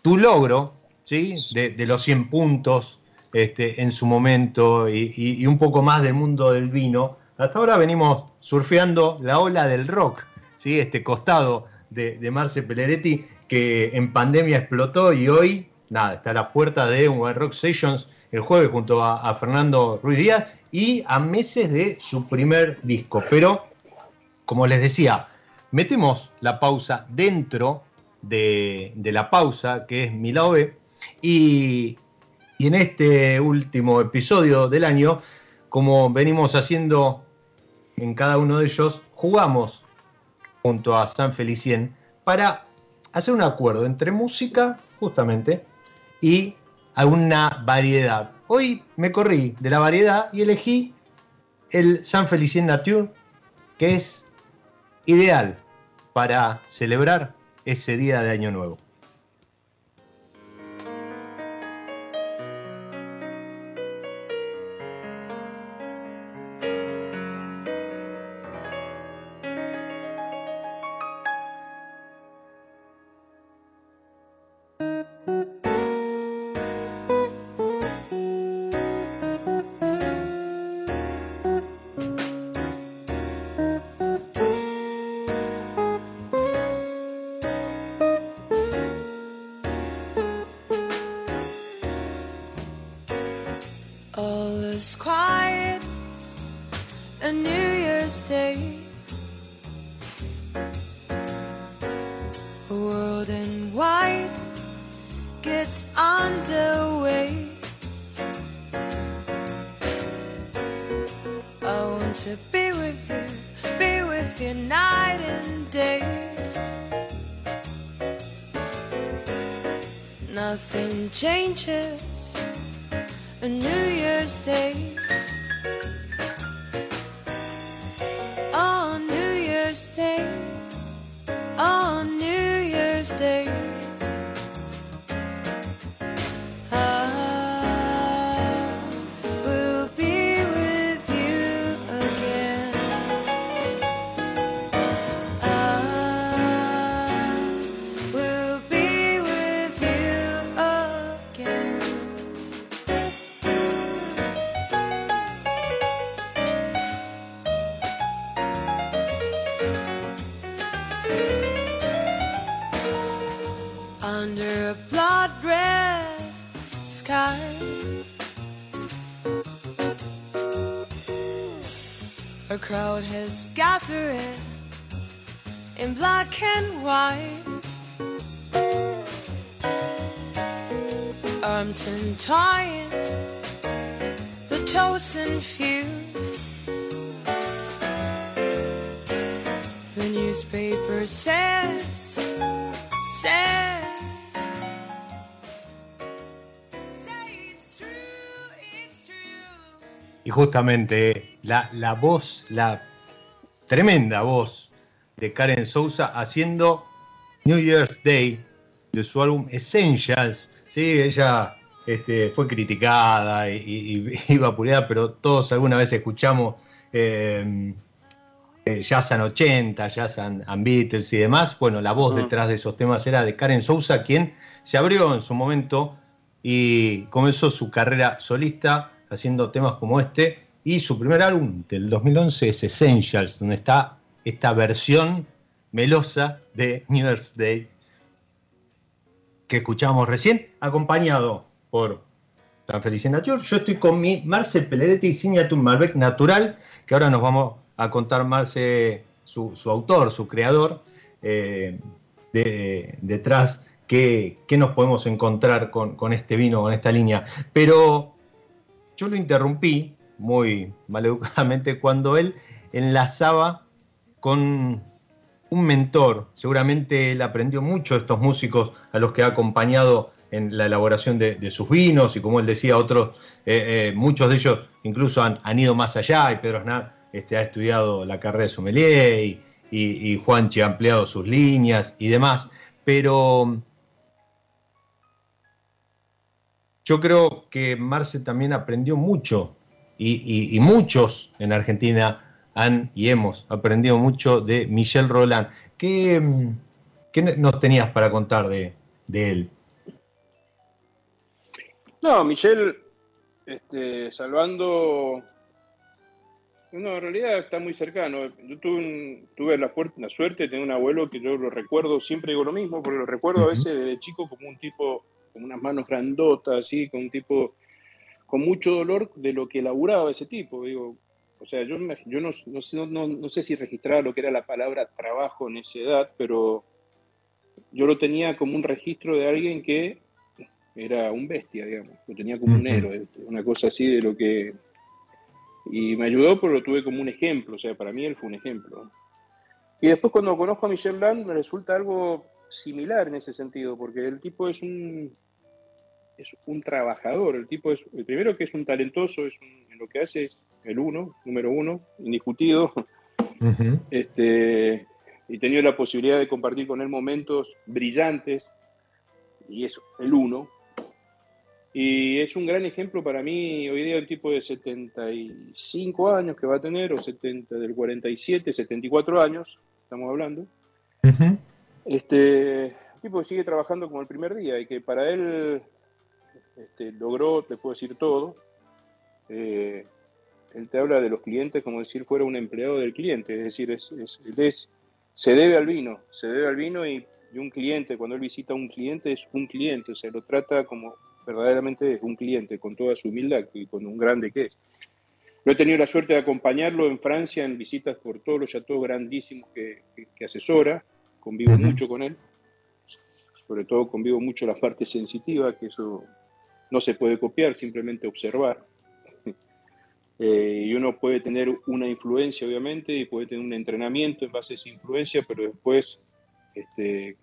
tu logro ¿sí? de, los 100 puntos este, en su momento y, un poco más del mundo del vino. Hasta ahora venimos surfeando la ola del rock, ¿sí? este costado de, de Marce Pelleretti que en pandemia explotó y hoy nada, está a la puerta de un Rock Sessions el jueves junto a, Fernando Ruiz Díaz y a meses de su primer disco. Pero, como les decía, metemos la pausa dentro de, la pausa, que es mi lado B, y, y en este último episodio del año, como venimos haciendo en cada uno de ellos, jugamos junto a San Felicien para hacer un acuerdo entre música, justamente, y a una variedad. Hoy me corrí de la variedad y elegí el San Felicien Nature, que es ideal para celebrar ese día de Año Nuevo. a New Year's Day. A world in white gets underway. I want to be with you, be with you night and day. Nothing changes a New Year's Day. In black and white. Arms entwined, the toes chosen few. The newspaper says, says. Y justamente la, la voz, la tremenda voz de Karen Souza haciendo New Year's Day de su álbum Essentials. Sí, ella este, fue criticada y, y, y vapuleada, pero todos alguna vez escuchamos eh, eh, Jazz and 80, Jazz and, and Beatles y demás. Bueno, la voz Ah. detrás de esos temas era de Karen Souza, quien se abrió en su momento y comenzó su carrera solista haciendo temas como este. Y su primer álbum del 2011 es Essentials, donde está esta versión melosa de New Year's Day que escuchamos recién, acompañado por Tan Feliz en Nature. Yo estoy con mi Marcel Peleretti Signature Malbec Natural, que ahora nos vamos a contar Marce, su, autor, su creador, eh, de- detrás, qué, qué nos podemos encontrar con, con este vino, con esta línea. Pero yo lo interrumpí muy maleducadamente cuando él enlazaba con un mentor. Seguramente él aprendió mucho de estos músicos a los que ha acompañado en la elaboración de, sus vinos y como él decía, otros, eh, eh, muchos de ellos incluso han, han ido más allá y Pedro Aznar este, ha estudiado la carrera de sommelier y, y, Juanchi ha ampliado sus líneas y demás, pero yo creo que Marce también aprendió mucho y muchos en Argentina han y hemos aprendido mucho de Michel Roland. ¿Qué, mm, qué nos tenías para contar de, de él? No, Michelle, este, salvando. No, en realidad está muy cercano. Yo tuve, un- tuve la, suerte de tener un abuelo que yo lo recuerdo, siempre digo lo mismo, porque lo recuerdo a veces desde chico como un tipo, con unas manos grandotas, así, con un tipo con mucho dolor de lo que laburaba ese tipo. Digo, o sea, yo, me- yo no, no, sé- no, no sé si registraba lo que era la palabra trabajo en esa edad, pero yo lo tenía como un registro de alguien que era un bestia, digamos. Lo tenía como un héroe, una cosa así de lo que... Y me ayudó porque lo tuve como un ejemplo, o sea, para mí él fue un ejemplo. Y después cuando conozco a Michel Land me resulta algo similar en ese sentido, porque el tipo es un es un trabajador, el tipo es, el primero que es un talentoso, es un- lo que hace es el uno, número uno, indiscutido, Ujú. este, y he tenido la posibilidad de compartir con él momentos brillantes, y es el uno. Y es un gran ejemplo para mí, hoy día el tipo de 75 años que va a tener, o 70, del 47, 74 años, estamos hablando. Ujú. Este el tipo que sigue trabajando como el primer día y que para él este, logró, te puedo decir todo. Eh, él te habla de los clientes como si él fuera un empleado del cliente, es decir, es, es- él es- se debe al vino, se debe al vino y, y un cliente, cuando él visita a un cliente es un cliente, o sea, lo trata como verdaderamente es un cliente, con toda su humildad y con un grande que es. Yo he tenido la suerte de acompañarlo en Francia en visitas por todos los chateaux grandísimos que, que- que asesora, convivo mucho con él, sobre todo convivo mucho la parte sensitiva, que eso no se puede copiar, simplemente observar. Eh, y uno puede tener una influencia, obviamente, y puede tener un entrenamiento en base a esa influencia, pero después este,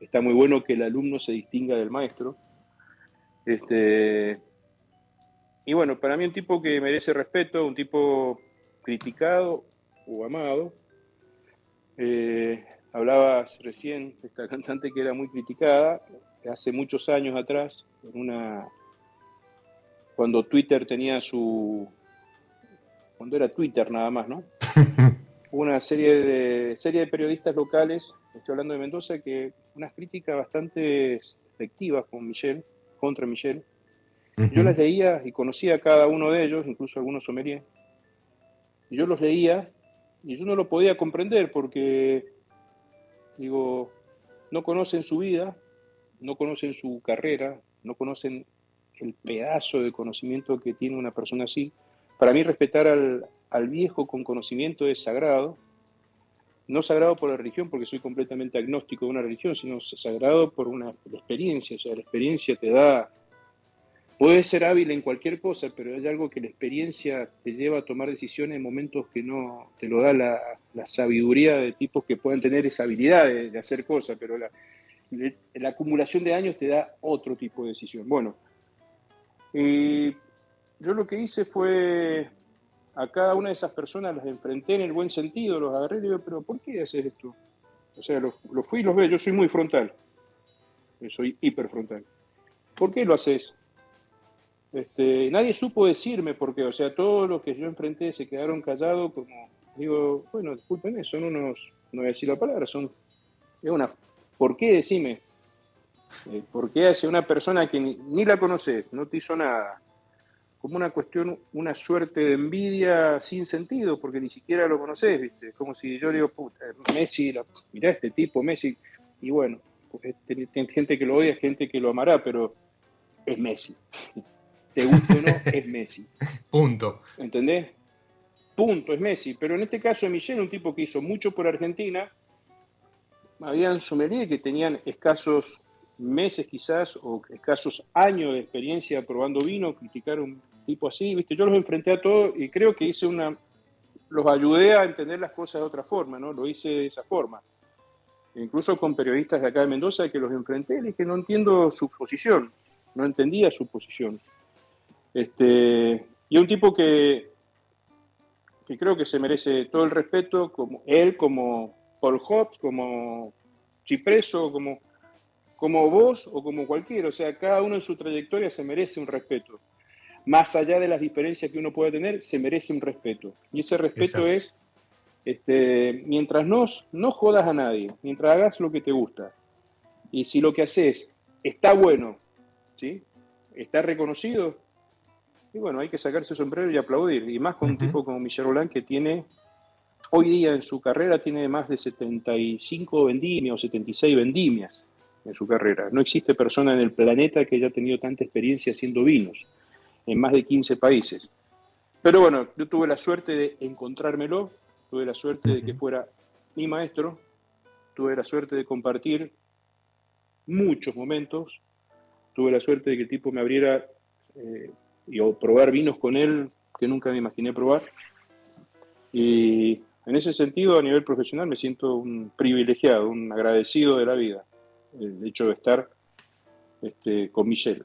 está muy bueno que el alumno se distinga del maestro. Este, y bueno, para mí un tipo que merece respeto, un tipo criticado o amado. Eh, hablabas recién de esta cantante que era muy criticada hace muchos años atrás, en una cuando Twitter tenía su cuando era Twitter nada más, ¿no? Una serie de serie de periodistas locales, estoy hablando de Mendoza, que unas críticas bastante efectivas con Michelle, contra Michelle. Yo las leía y conocía a cada uno de ellos, incluso algunos sommeliers. Y yo los leía y yo no lo podía comprender porque, digo, no conocen su vida, no conocen su carrera, no conocen el pedazo de conocimiento que tiene una persona así. Para mí respetar al, viejo con conocimiento es sagrado, no sagrado por la religión, porque soy completamente agnóstico de una religión, sino sagrado por una experiencia. O sea, la experiencia te da. Puedes ser hábil en cualquier cosa, pero hay algo que la experiencia te lleva a tomar decisiones en momentos que no te lo da la, sabiduría de tipos que pueden tener esa habilidad de, hacer cosas, pero la, la, acumulación de años te da otro tipo de decisión. Bueno, eh, yo lo que hice fue a cada una de esas personas las enfrenté en el buen sentido, los agarré y digo, pero ¿por qué haces esto? O sea, los, fui y los veo, yo soy muy frontal, yo soy hiperfrontal. ¿Por qué lo haces? Este, nadie supo decirme por qué, o sea, todos los que yo enfrenté se quedaron callados como, digo, bueno, discúlpenme, son unos, no voy a decir la palabra, son, es una, ¿por qué decime? Eh, ¿Por qué hace una persona que ni, ni la conoces, no te hizo nada, como una cuestión, una suerte de envidia sin sentido, porque ni siquiera lo conoces, ¿viste? Como si yo digo, puta, Messi, la, mirá este tipo, Messi, y bueno, pues, gente que lo odia, gente que lo amará, pero es Messi. Te gusta o no, es Messi. Punto. ¿Entendés? Punto, es Messi. Pero en este caso, Michel, un tipo que hizo mucho por Argentina, habían sommelier que tenían escasos meses quizás o escasos años de experiencia probando vino, criticar un tipo así, ¿viste? Yo los enfrenté a todos y creo que hice una los ayudé a entender las cosas de otra forma, ¿no? Lo hice de esa forma. Incluso con periodistas de acá de Mendoza que los enfrenté, les dije, no entiendo su posición, no entendía su posición. Este, y un tipo que, que creo que se merece todo el respeto, como él, como Paul Hobbs, como Chipreso, como como vos o como cualquiera. O sea, cada uno en su trayectoria se merece un respeto. Más allá de las diferencias que uno pueda tener, se merece un respeto. Y ese respeto es, este, mientras no, no jodas a nadie, mientras hagas lo que te gusta. Y si lo que haces está bueno, ¿sí? está reconocido, y bueno, hay que sacarse el sombrero y aplaudir. Y más con un tipo como Michel Roland que tiene, hoy día en su carrera tiene más de 75 vendimias o 76 vendimias en su carrera. No existe persona en el planeta que haya tenido tanta experiencia haciendo vinos en más de 15 países. Pero bueno, yo tuve la suerte de encontrármelo, tuve la suerte de que fuera mi maestro, tuve la suerte de compartir muchos momentos, tuve la suerte de que el tipo me abriera eh, y o probar vinos con él que nunca me imaginé probar. Y en ese sentido, a nivel profesional, me siento un privilegiado, un agradecido de la vida el hecho de estar este, con Michelle.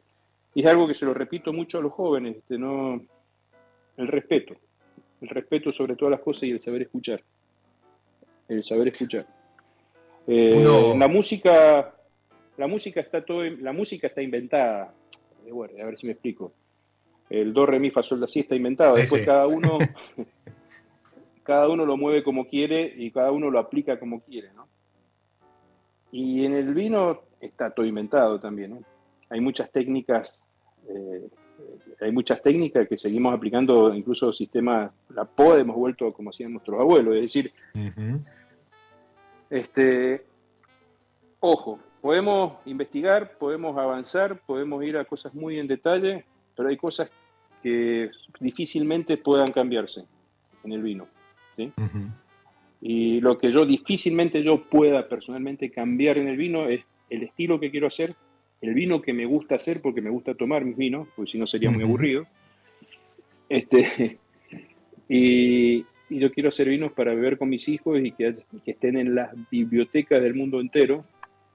Y es algo que se lo repito mucho a los jóvenes, este, no, el respeto, el respeto sobre todas las cosas y el saber escuchar, el saber escuchar. Eh, la música, la música está todo, la música está inventada. Eh, bueno, a ver si me explico. El do, re, mi, fa, sol, la, si está inventado. Después cada uno, cada uno lo mueve como quiere y cada uno lo aplica como quiere, ¿no? Y en el vino está todo inventado también. Hay muchas técnicas, eh, hay muchas técnicas que seguimos aplicando, incluso sistemas, la PO hemos vuelto como hacían nuestros abuelos. Es decir, este, ojo, podemos investigar, podemos avanzar, podemos ir a cosas muy en detalle, pero hay cosas que difícilmente puedan cambiarse en el vino. ¿sí? Y lo que yo difícilmente yo pueda personalmente cambiar en el vino es el estilo que quiero hacer, el vino que me gusta hacer porque me gusta tomar mis vinos, porque si no sería muy aburrido. Este, y, yo quiero hacer vinos para beber con mis hijos y que, estén en las bibliotecas del mundo entero.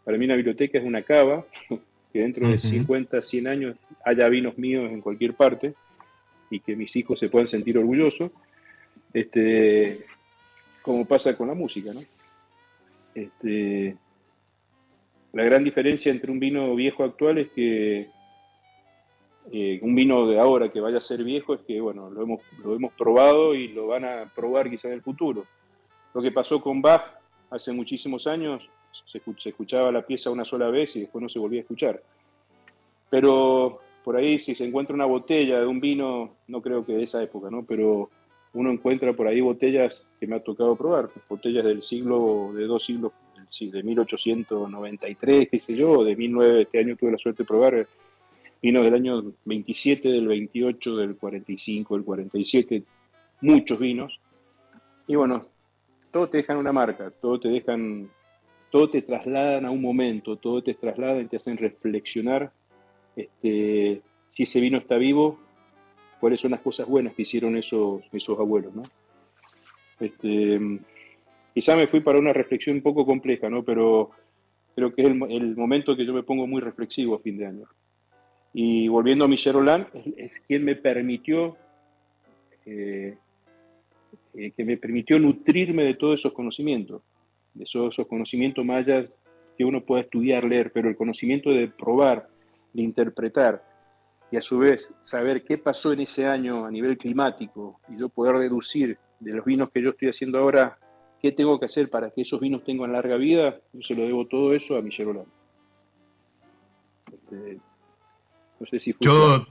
Para mí una biblioteca es una cava, que dentro de 50, 100 años haya vinos míos en cualquier parte y que mis hijos se puedan sentir orgullosos. Este, como pasa con la música, ¿no? Este, la gran diferencia entre un vino viejo actual es que eh, un vino de ahora que vaya a ser viejo es que, bueno, lo hemos, lo hemos probado y lo van a probar quizá en el futuro. Lo que pasó con Bach hace muchísimos años, se, se escuchaba la pieza una sola vez y después no se volvía a escuchar. Pero por ahí si se encuentra una botella de un vino, no creo que de esa época, ¿no? Pero uno encuentra por ahí botellas que me ha tocado probar, botellas del siglo, de dos siglos, de 1893, qué sé yo, de 19, este año tuve la suerte de probar vinos del año 27, del 28, del 45, del 47, muchos vinos. Y bueno, todos te dejan una marca, todos te dejan, todo te trasladan a un momento, todo te trasladan y te hacen reflexionar este, si ese vino está vivo, cuáles son las cosas buenas que hicieron esos, esos abuelos, ¿no? Este, quizá me fui para una reflexión un poco compleja, ¿no? Pero creo que es el, momento que yo me pongo muy reflexivo a fin de año. Y volviendo a Michel Roland, es, quien me permitió eh, eh, que me permitió nutrirme de todos esos conocimientos, de esos, esos conocimientos mayas que uno puede estudiar, leer, pero el conocimiento de probar, de interpretar y a su vez saber qué pasó en ese año a nivel climático y yo poder deducir de los vinos que yo estoy haciendo ahora qué tengo que hacer para que esos vinos tengan larga vida, yo se lo debo todo eso a Michel. Este, no sé si yo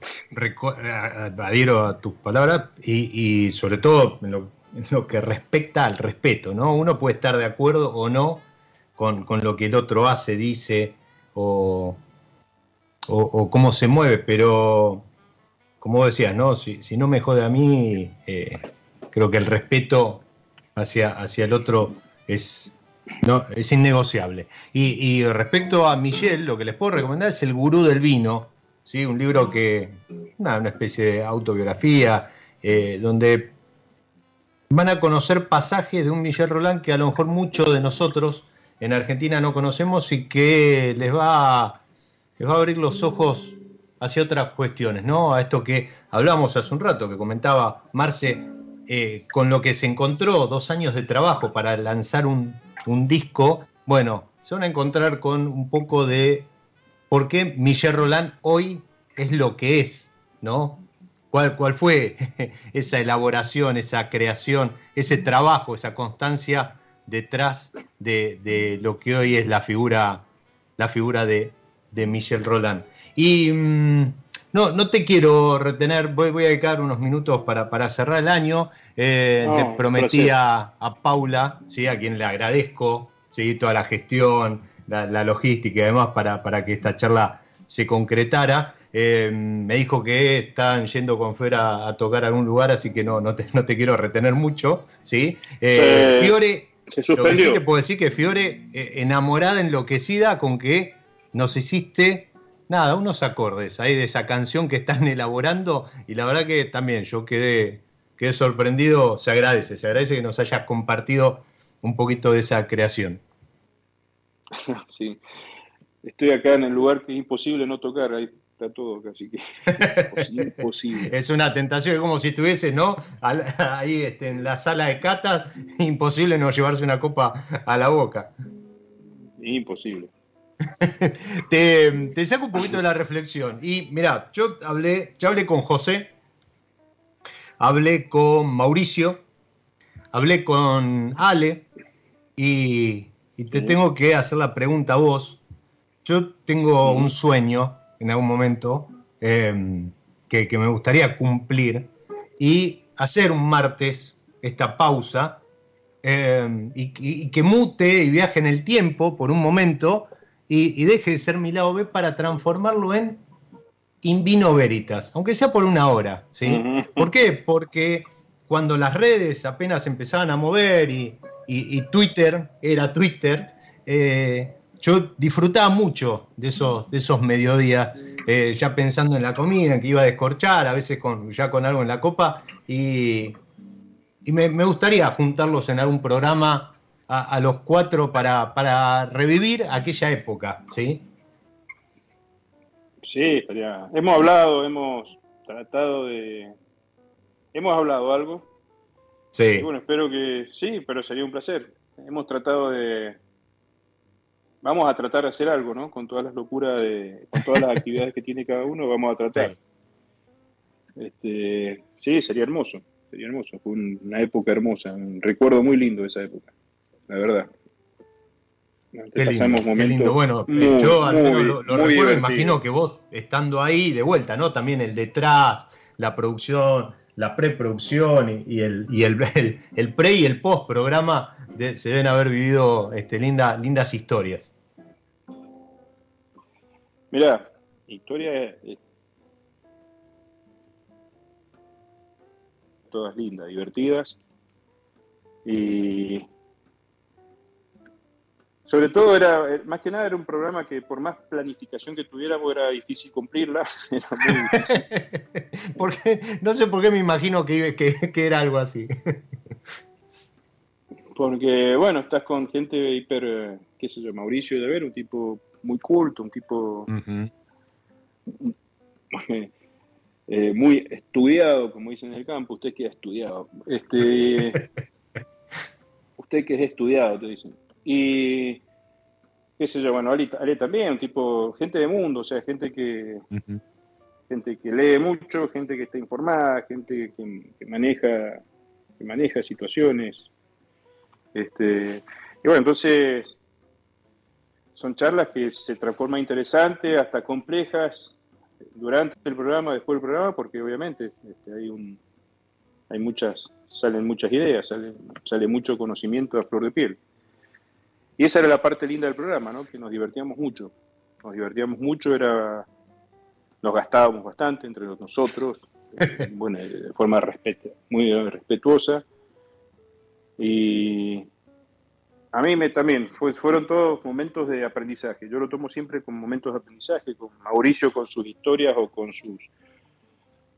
adhiero a tus palabras y, sobre todo en lo, que respecta al respeto, ¿no? Uno puede estar de acuerdo o no con, con lo que el otro hace, dice o, o, cómo se mueve, pero como decías, ¿no? Si, no me jode a mí, eh, creo que el respeto hacia, hacia el otro es, no, es innegociable. Y, respecto a Michel, lo que les puedo recomendar es El Gurú del Vino, ¿sí? un libro que, una, una especie de autobiografía, eh, donde van a conocer pasajes de un Michel Roland que a lo mejor muchos de nosotros en Argentina no conocemos y que les va les va a abrir los ojos hacia otras cuestiones, ¿no? A esto que hablamos hace un rato, que comentaba Marce, eh, con lo que se encontró, dos años de trabajo para lanzar un, disco, bueno, se van a encontrar con un poco de por qué Michel Roland hoy es lo que es, ¿no? ¿Cuál, cuál fue esa elaboración, esa creación, ese trabajo, esa constancia detrás de, de lo que hoy es la figura, la figura de, de Michel Roland. Y mm, no, no te quiero retener, voy, voy a dedicar unos minutos para, cerrar el año. Eh, le prometí a, Paula, ¿sí? a quien le agradezco ¿sí? toda la gestión, la, logística y demás para, para, que esta charla se concretara. Eh, me dijo que están yendo con Fuera a tocar a algún lugar, así que no, no, te, no te quiero retener mucho. ¿sí? Eh, Fiore, lo que sí te puedo decir que Fiore, enamorada, enloquecida con que nos hiciste, nada, unos acordes ahí de esa canción que están elaborando y la verdad que también yo quedé, quedé sorprendido, se agradece, se agradece que nos hayas compartido un poquito de esa creación. Sí, estoy acá en el lugar que es imposible no tocar, ahí está todo casi que imposible. es una tentación, es como si estuviese, ¿no? Ahí este, en la sala de cata, imposible no llevarse una copa a la boca. Imposible. te, saco un poquito de la reflexión. Y mira, yo hablé, ya hablé con José, hablé con Mauricio, hablé con Ale y, te tengo que hacer la pregunta a vos. Yo tengo un sueño en algún momento em, que, me gustaría cumplir y hacer un martes esta pausa em, y, y, que mute y viaje en el tiempo por un momento y, deje de ser mi lado B para transformarlo en Invino Veritas, aunque sea por una hora. ¿sí? ¿Por qué? Porque cuando las redes apenas empezaban a mover y, Twitter era Twitter, eh, yo disfrutaba mucho de esos, de esos mediodías, eh, ya pensando en la comida, que iba a descorchar, a veces con, ya con algo en la copa, y, me, me, gustaría juntarlos en algún programa a, los cuatro para, para, revivir aquella época, ¿sí? Sí, estaría. Hemos hablado, hemos tratado de. Hemos hablado algo. Sí. bueno, espero que sí, pero sería un placer. Hemos tratado de. Vamos a tratar de hacer algo, ¿no? Con todas las locuras, de, con todas las actividades que tiene cada uno, vamos a tratar. Sí. Este, sí, sería hermoso, sería hermoso. Fue una época hermosa, un recuerdo muy lindo de esa época la verdad. Qué lindo, Bueno, yo al menos lo, recuerdo, imagino que vos estando ahí de vuelta, ¿no? También el detrás, la producción, la preproducción y, el, y el, el, pre y el post programa se deben haber vivido este, linda, lindas historias. Mira, historias todas lindas, divertidas y sobre todo era, eh, más que nada era un programa que por más planificación que tuviéramos era difícil cumplirla. Era muy porque, no sé por qué me imagino que, que, era algo así. Porque, bueno, estás con gente hiper, eh, qué sé yo, Mauricio de ver, un tipo muy culto, un tipo eh, muy estudiado, como dicen en el campo, usted que ha estudiado. Este, usted que es estudiado, te dicen. Y qué sé yo, bueno, Ale, también, un tipo, gente de mundo, o sea, gente que gente que lee mucho, gente que está informada, gente que, maneja que maneja situaciones. Este, y bueno, entonces son charlas que se transforman interesantes, hasta complejas, durante el programa, después del programa, porque obviamente este, hay un hay muchas, salen muchas ideas, sale, sale mucho conocimiento a flor de piel. Y esa era la parte linda del programa, ¿no? Que nos divertíamos mucho. Nos divertíamos mucho, era nos gastábamos bastante entre nosotros, bueno, de forma muy respetuosa. Y a mí me, también fueron todos momentos de aprendizaje. Yo lo tomo siempre como momentos de aprendizaje, con Mauricio con sus historias o con sus,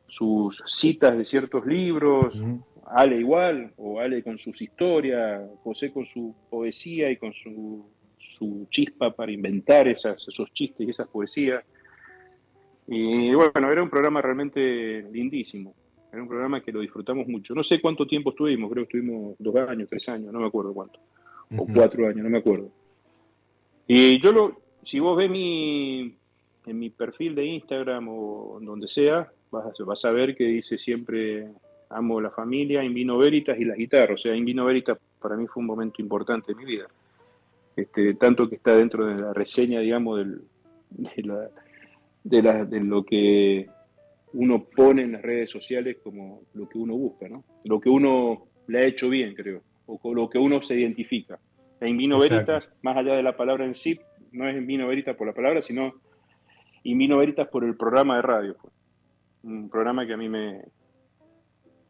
sus citas de ciertos libros, Ale igual, o Ale con sus historias, José con su poesía y con su, chispa para inventar esas, esos chistes y esas poesías. Y bueno, era un programa realmente lindísimo. Era un programa que lo disfrutamos mucho. No sé cuánto tiempo estuvimos, creo que estuvimos dos años, tres años, no me acuerdo cuánto. O cuatro años, no me acuerdo. Y yo lo, si vos ves mi, en mi perfil de Instagram o donde sea, vas vas a ver que dice siempre amo la familia, In Vino Veritas y las guitarras. O sea, In Vino Veritas para mí fue un momento importante en mi vida. Este, tanto que está dentro de la reseña, digamos, del, de, la, de, lo que uno pone en las redes sociales como lo que uno busca, ¿no? Lo que uno le ha hecho bien, creo, o con lo que uno se identifica. En Vino Veritas, más allá de la palabra en sí, no es en Vino Veritas por la palabra, sino In Vino Veritas por el programa de radio. Pues. Un programa que a mí me,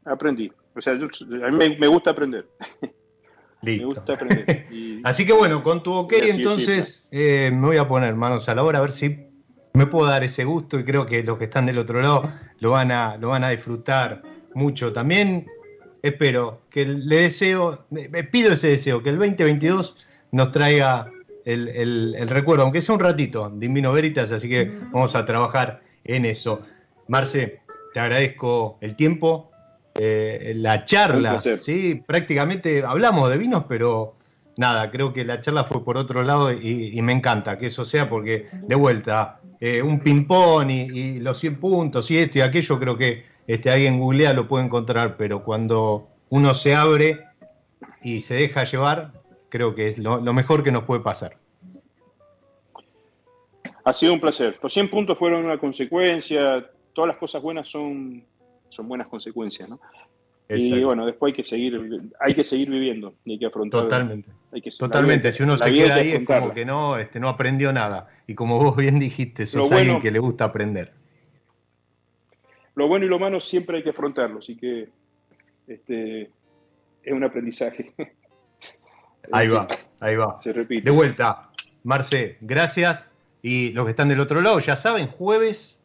aprendí. O sea, a mí me, gusta aprender. Listo. me gusta aprender. así que bueno, con tu ok, entonces eh, me voy a poner manos a la obra a ver si me puedo dar ese gusto y creo que los que están del otro lado lo van a, lo van a disfrutar mucho. También espero que le deseo, me pido ese deseo, que el 2022 nos traiga el, el, recuerdo, aunque sea un ratito, de Invino Veritas, así que vamos a trabajar en eso. Marce, te agradezco el tiempo, eh, la charla, ¿sí? prácticamente hablamos de vinos, pero nada, creo que la charla fue por otro lado y, me encanta que eso sea porque de vuelta, eh, un ping-pong y, los 100 puntos y esto y aquello, creo que este, alguien googlea lo puede encontrar, pero cuando uno se abre y se deja llevar, creo que es lo, mejor que nos puede pasar. Ha sido un placer. Los 100 puntos fueron una consecuencia, todas las cosas buenas son son buenas consecuencias, ¿no? Y bueno, después hay que seguir, hay que seguir viviendo y hay que afrontar. Totalmente. Totalmente. si uno se queda ahí es como que no, este, no aprendió nada. Y como vos bien dijiste, sos alguien que le gusta aprender. Lo bueno y lo malo siempre hay que afrontarlo, así que este, es un aprendizaje. Ahí va, ahí va. Se repite. De vuelta, Marce, gracias. Y los que están del otro lado, ya saben, jueves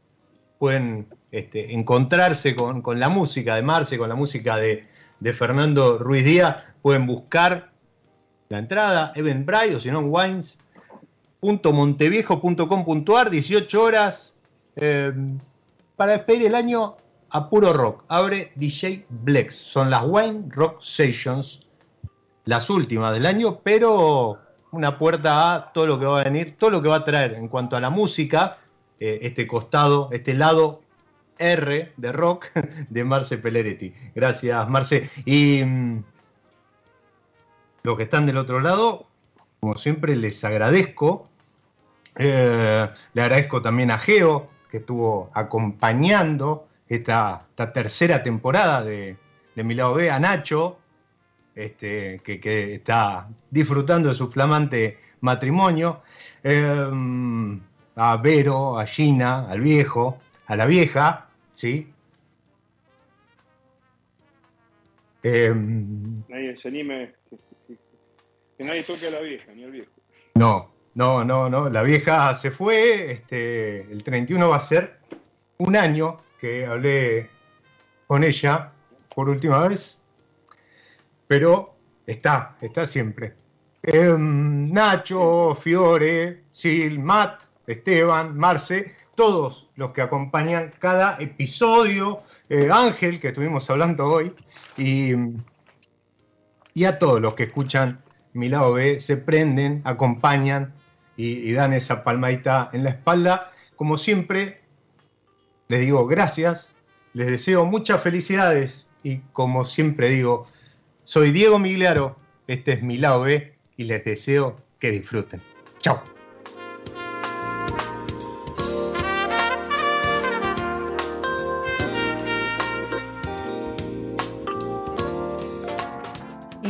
pueden este, encontrarse con, la música de Marce, con la música de, Fernando Ruiz Díaz, pueden buscar la entrada, Eventbrite o si no wines.monteviejo.com.ar, 18 horas, eh, para despedir el año a puro rock. Abre DJ Blex, son las Wine Rock Sessions, las últimas del año, pero una puerta a todo lo que va a venir, todo lo que va a traer en cuanto a la música, eh, este costado, este lado R de rock de Marce Pelleretti. Gracias, Marce. Y mm, los que están del otro lado, como siempre, les agradezco. Eh, le agradezco también a Geo, que estuvo acompañando esta, tercera temporada de, de Mi B, a Nacho, este, que, está disfrutando de su flamante matrimonio, em, a Vero, a Gina, al viejo, a la vieja, ¿sí? Em, nadie se anime, que, nadie toque a la vieja, ni al viejo. No, no, no, no, la vieja se fue, este, el 31 va a ser un año que hablé con ella por última vez, pero está, está siempre. Em, Nacho, Fiore, Sil, Matt, Esteban, Marce, todos los que acompañan cada episodio, eh, Ángel, que estuvimos hablando hoy, y, y, a todos los que escuchan mi lado B, se prenden, acompañan y, dan esa palmadita en la espalda. Como siempre, les digo gracias, les deseo muchas felicidades y como siempre digo, soy Diego Migliaro, este es mi lado B y les deseo que disfruten. Chao.